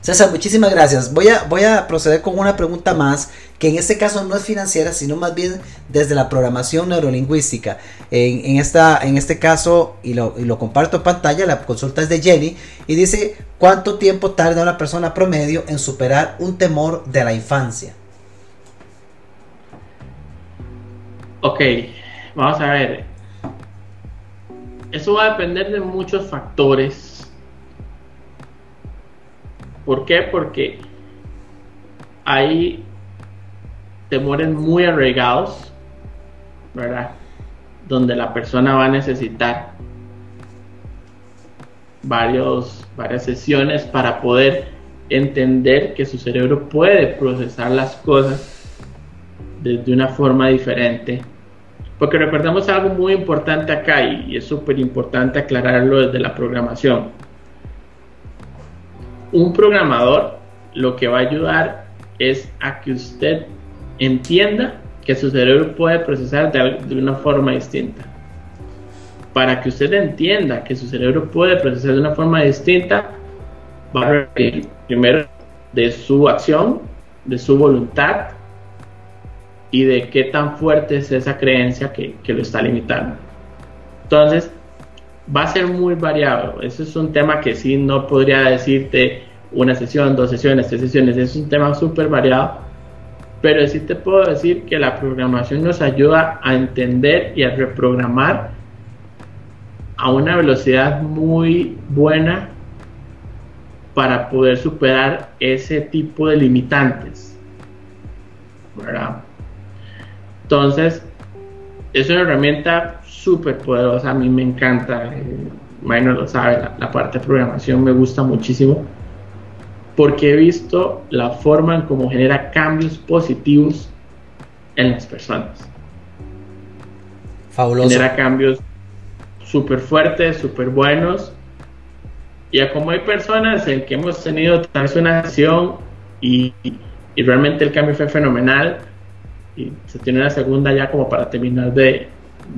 César, muchísimas gracias. Voy a, voy a proceder con una pregunta más, que en este caso no es financiera, sino más bien desde la programación neurolingüística. En, esta, en este caso, y lo, y lo, comparto en pantalla, la consulta es de Jenny, y dice, ¿cuánto tiempo tarda una persona promedio en superar un temor de la infancia? Ok, vamos a ver. Eso va a depender de muchos factores. ¿Por qué? Porque hay temores muy arraigados, ¿verdad? Donde la persona va a necesitar varios, varias sesiones para poder entender que su cerebro puede procesar las cosas de una forma diferente porque recordemos algo muy importante acá y es súper importante aclararlo desde la programación. Un programador lo que va a ayudar es a que usted entienda que su cerebro puede procesar de, una forma distinta. Para que usted entienda que su cerebro puede procesar de una forma distinta, va a requerir primero de su acción, de su voluntad y de qué tan fuerte es esa creencia que, lo está limitando. Entonces, va a ser muy variado. Eso es un tema que sí no podría decirte una sesión, dos sesiones, tres sesiones. Es un tema súper variado. Pero sí te puedo decir que la programación nos ayuda a entender y a reprogramar a una velocidad muy buena para poder superar ese tipo de limitantes. ¿verdad? Entonces, es una herramienta súper poderosa, a mí me encanta, eh, lo sabe, la, parte de programación me gusta muchísimo, porque he visto la forma en cómo genera cambios positivos en las personas. Fabuloso. Genera cambios súper fuertes, súper buenos. Y como hay personas en que hemos tenido tal vez una acción y, y realmente el cambio fue fenomenal, y se tiene una segunda ya como para terminar de,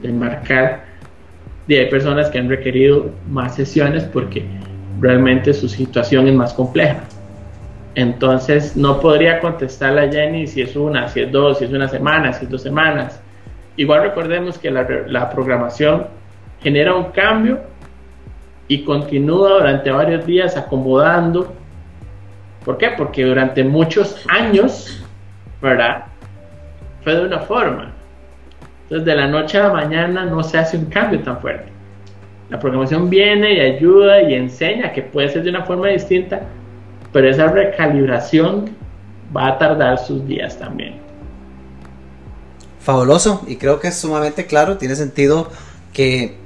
de marcar. Y hay personas que han requerido más sesiones porque realmente su situación es más compleja. Entonces no podría contestarle a Jenny si es una, si es dos, si es una semana, si es dos semanas. Igual recordemos que la, la programación genera un cambio y continúa durante varios días acomodando. ¿Por qué? Porque durante muchos años, ¿verdad? Fue de una forma. Entonces de la noche a la mañana no se hace un cambio tan fuerte. La programación viene y ayuda y enseña que puede ser de una forma distinta, pero esa recalibración va a tardar sus días también. Fabuloso, y creo que es sumamente claro, tiene sentido que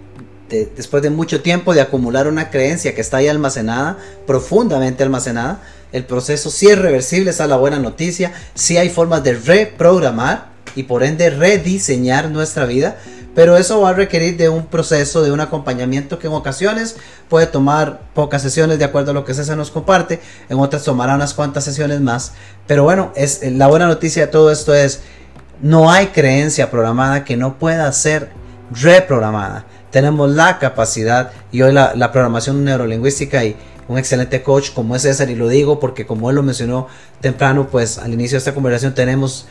después de mucho tiempo de acumular una creencia que está ahí almacenada, profundamente almacenada, el proceso sí es reversible, esa es la buena noticia, sí hay formas de reprogramar y por ende rediseñar nuestra vida, pero eso va a requerir de un proceso, de un acompañamiento que en ocasiones puede tomar pocas sesiones de acuerdo a lo que César nos comparte, en otras tomará unas cuantas sesiones más, pero bueno, es, la buena noticia de todo esto es, no hay creencia programada que no pueda ser reprogramada. Tenemos la capacidad y hoy la, la programación neurolingüística y un excelente coach como es César y lo digo porque como él lo mencionó temprano pues al inicio de esta conversación tenemos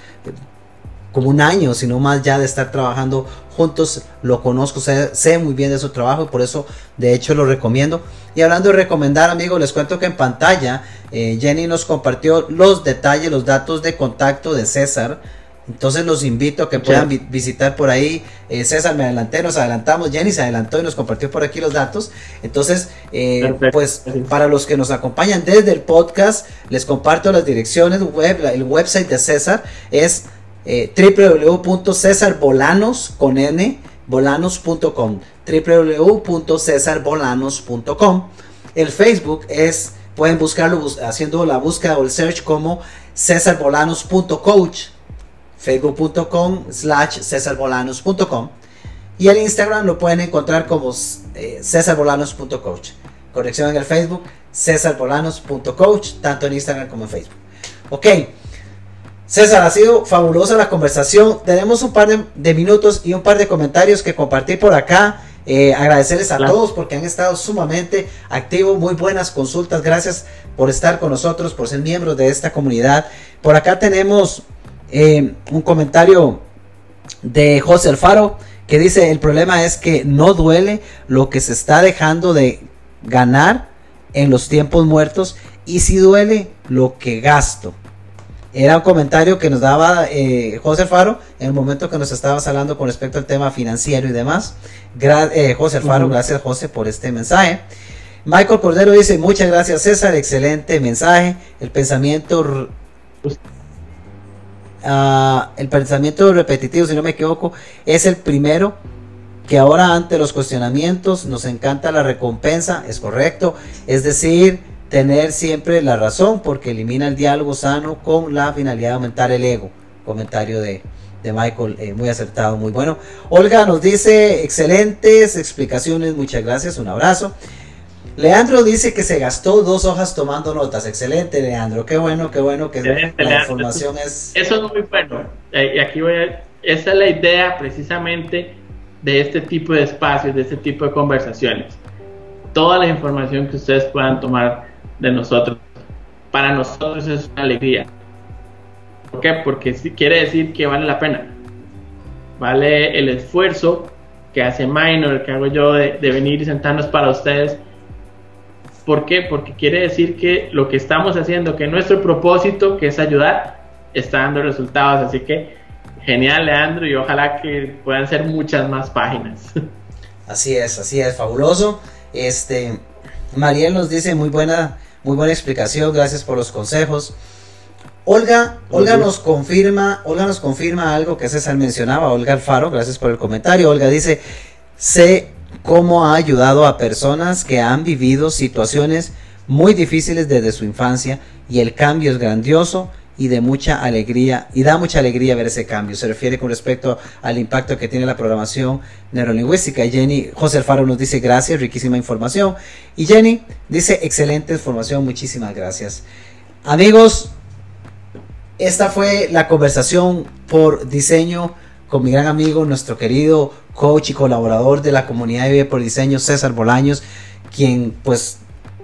como un año, sino más ya de estar trabajando juntos. Lo conozco, sé, muy bien de su trabajo y por eso de hecho lo recomiendo. Y hablando de recomendar amigos, les cuento que en pantalla eh, Jenny nos compartió los detalles, los datos de contacto de César. Entonces los invito a que puedan visitar por ahí. Eh, César, me adelanté, nos adelantamos. Jenny se adelantó y nos compartió por aquí los datos. Entonces, eh, pues para los que nos acompañan desde el podcast, les comparto las direcciones web. El website de César es eh, con bolanos.com www.cesarbolanos.com el Facebook es pueden buscarlo haciendo la búsqueda o el search como cesarbolanos.coach facebook.com slash cesarbolanos.com y el Instagram lo pueden encontrar como eh, cesarbolanos.coach corrección en el Facebook cesarbolanos.coach tanto en Instagram como en Facebook. Ok César, ha sido fabulosa la conversación. Tenemos un par de, minutos y un par de comentarios que compartir por acá. Eh, agradecerles a todos porque han estado sumamente activos, muy buenas consultas. Gracias por estar con nosotros, por ser miembros de esta comunidad. Por acá tenemos eh, un comentario de José Alfaro que dice, el problema es que no duele lo que se está dejando de ganar en los tiempos muertos y si duele lo que gasto. Era un comentario que nos daba eh, José Faro en el momento que nos estabas hablando con respecto al tema financiero y demás. Eh, José Faro, gracias José por este mensaje. Michael Cordero dice, muchas gracias César, excelente mensaje. El pensamiento... Ah, el pensamiento repetitivo, si no me equivoco, es el primero que ahora ante los cuestionamientos nos encanta la recompensa, es correcto. Es decir, tener siempre la razón porque elimina el diálogo sano con la finalidad de aumentar el ego. Comentario de, Michael, eh, muy acertado, muy bueno. Olga nos dice, excelentes explicaciones, muchas gracias, un abrazo. Leandro dice que se gastó dos hojas tomando notas. Excelente, Leandro. Qué bueno, qué bueno que la información es. Eso es muy bueno. Eh, y aquí voy a. Esa es la idea precisamente de este tipo de espacios, de este tipo de conversaciones. Toda la información que ustedes puedan tomar de nosotros. Para nosotros es una alegría. ¿Por qué? Porque quiere decir que vale la pena. Vale el esfuerzo que hace Minor, que hago yo de, venir y sentarnos para ustedes. ¿Por qué? Porque quiere decir que lo que estamos haciendo, que nuestro propósito, que es ayudar, está dando resultados. Así que genial, Leandro, y ojalá que puedan ser muchas más páginas. Así es, así es, fabuloso. Este, Mariel nos dice muy buena muy buena explicación, gracias por los consejos. Olga, Olga nos confirma, Olga nos confirma algo que César mencionaba, Olga Alfaro, gracias por el comentario. Olga dice, sé cómo ha ayudado a personas que han vivido situaciones muy difíciles desde su infancia y el cambio es grandioso y de mucha alegría, y da mucha alegría ver ese cambio. Se refiere con respecto al impacto que tiene la programación neurolingüística. Jenny, José Alfaro nos dice gracias, riquísima información. Y Jenny dice excelente información, muchísimas gracias. Amigos, esta fue la conversación por diseño con mi gran amigo, nuestro querido coach y colaborador de la comunidad de Vive por Diseño, César Bolaños, quien pues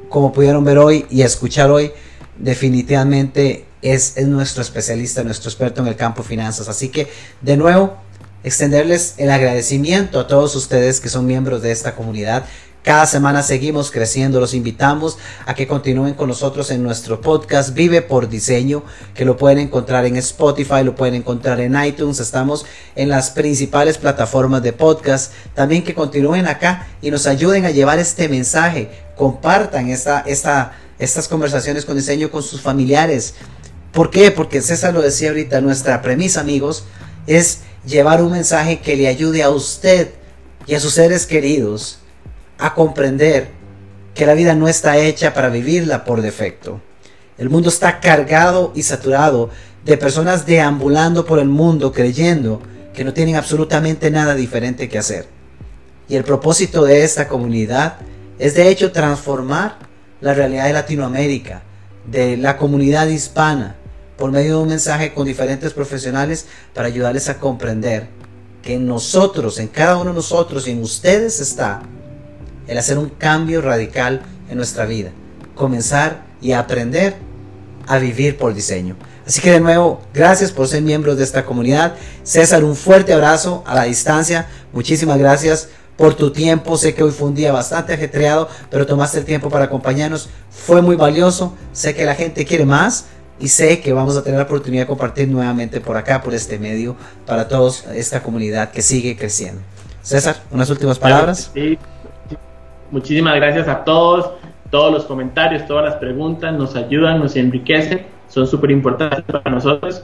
como pudieron ver hoy y escuchar hoy, definitivamente es, es nuestro especialista, nuestro experto en el campo finanzas. Así que, de nuevo, extenderles el agradecimiento a todos ustedes que son miembros de esta comunidad. Cada semana seguimos creciendo. Los invitamos a que continúen con nosotros en nuestro podcast Vive por Diseño, que lo pueden encontrar en Spotify, lo pueden encontrar en iTunes. Estamos en las principales plataformas de podcast. También que continúen acá y nos ayuden a llevar este mensaje. Compartan esta, esta, estas conversaciones con diseño con sus familiares. ¿Por qué? Porque César lo decía ahorita, nuestra premisa, amigos, es llevar un mensaje que le ayude a usted y a sus seres queridos a comprender que la vida no está hecha para vivirla por defecto. El mundo está cargado y saturado de personas deambulando por el mundo creyendo que no tienen absolutamente nada diferente que hacer. Y el propósito de esta comunidad es de hecho transformar la realidad de Latinoamérica, de la comunidad hispana, por medio de un mensaje con diferentes profesionales para ayudarles a comprender que en nosotros, en cada uno de nosotros y en ustedes está el hacer un cambio radical en nuestra vida. Comenzar y aprender a vivir por diseño. Así que de nuevo, gracias por ser miembros de esta comunidad. César, un fuerte abrazo a la distancia. Muchísimas gracias por tu tiempo. Sé que hoy fue un día bastante ajetreado, pero tomaste el tiempo para acompañarnos. Fue muy valioso. Sé que la gente quiere más y sé que vamos a tener la oportunidad de compartir nuevamente por acá, por este medio, para todos esta comunidad que sigue creciendo. César, unas últimas palabras. Sí. Muchísimas gracias a todos, todos los comentarios, todas las preguntas nos ayudan, nos enriquecen, son súper importantes para nosotros.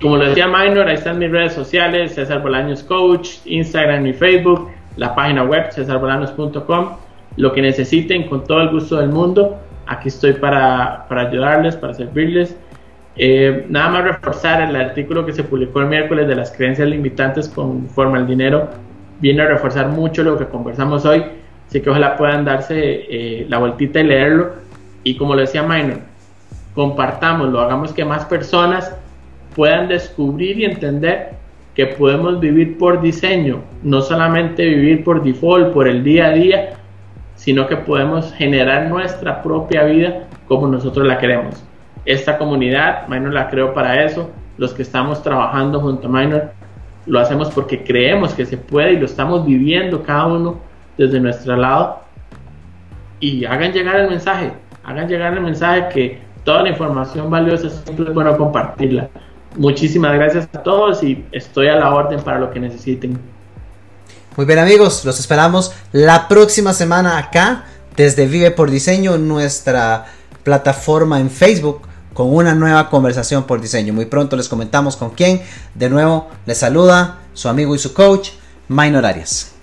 Como lo decía Minor, ahí están mis redes sociales, César Bolaños Coach, Instagram y Facebook, la página web cesarbolanos.com, lo que necesiten con todo el gusto del mundo, aquí estoy para, para ayudarles, para servirles. Eh, nada más reforzar el artículo que se publicó el miércoles de las creencias limitantes conforme al dinero, viene a reforzar mucho lo que conversamos hoy Así que ojalá puedan darse eh, la vueltita y leerlo. Y como lo decía Minor, compartámoslo, hagamos que más personas puedan descubrir y entender que podemos vivir por diseño, no solamente vivir por default, por el día a día, sino que podemos generar nuestra propia vida como nosotros la queremos. Esta comunidad, Minor la creo para eso, los que estamos trabajando junto a Minor, lo hacemos porque creemos que se puede y lo estamos viviendo cada uno desde nuestro lado y hagan llegar el mensaje, hagan llegar el mensaje que toda la información valiosa siempre es bueno compartirla. Muchísimas gracias a todos y estoy a la orden para lo que necesiten. Muy bien amigos, los esperamos la próxima semana acá desde Vive por Diseño, nuestra plataforma en Facebook con una nueva conversación por diseño. Muy pronto les comentamos con quién. De nuevo les saluda su amigo y su coach, Minor Arias.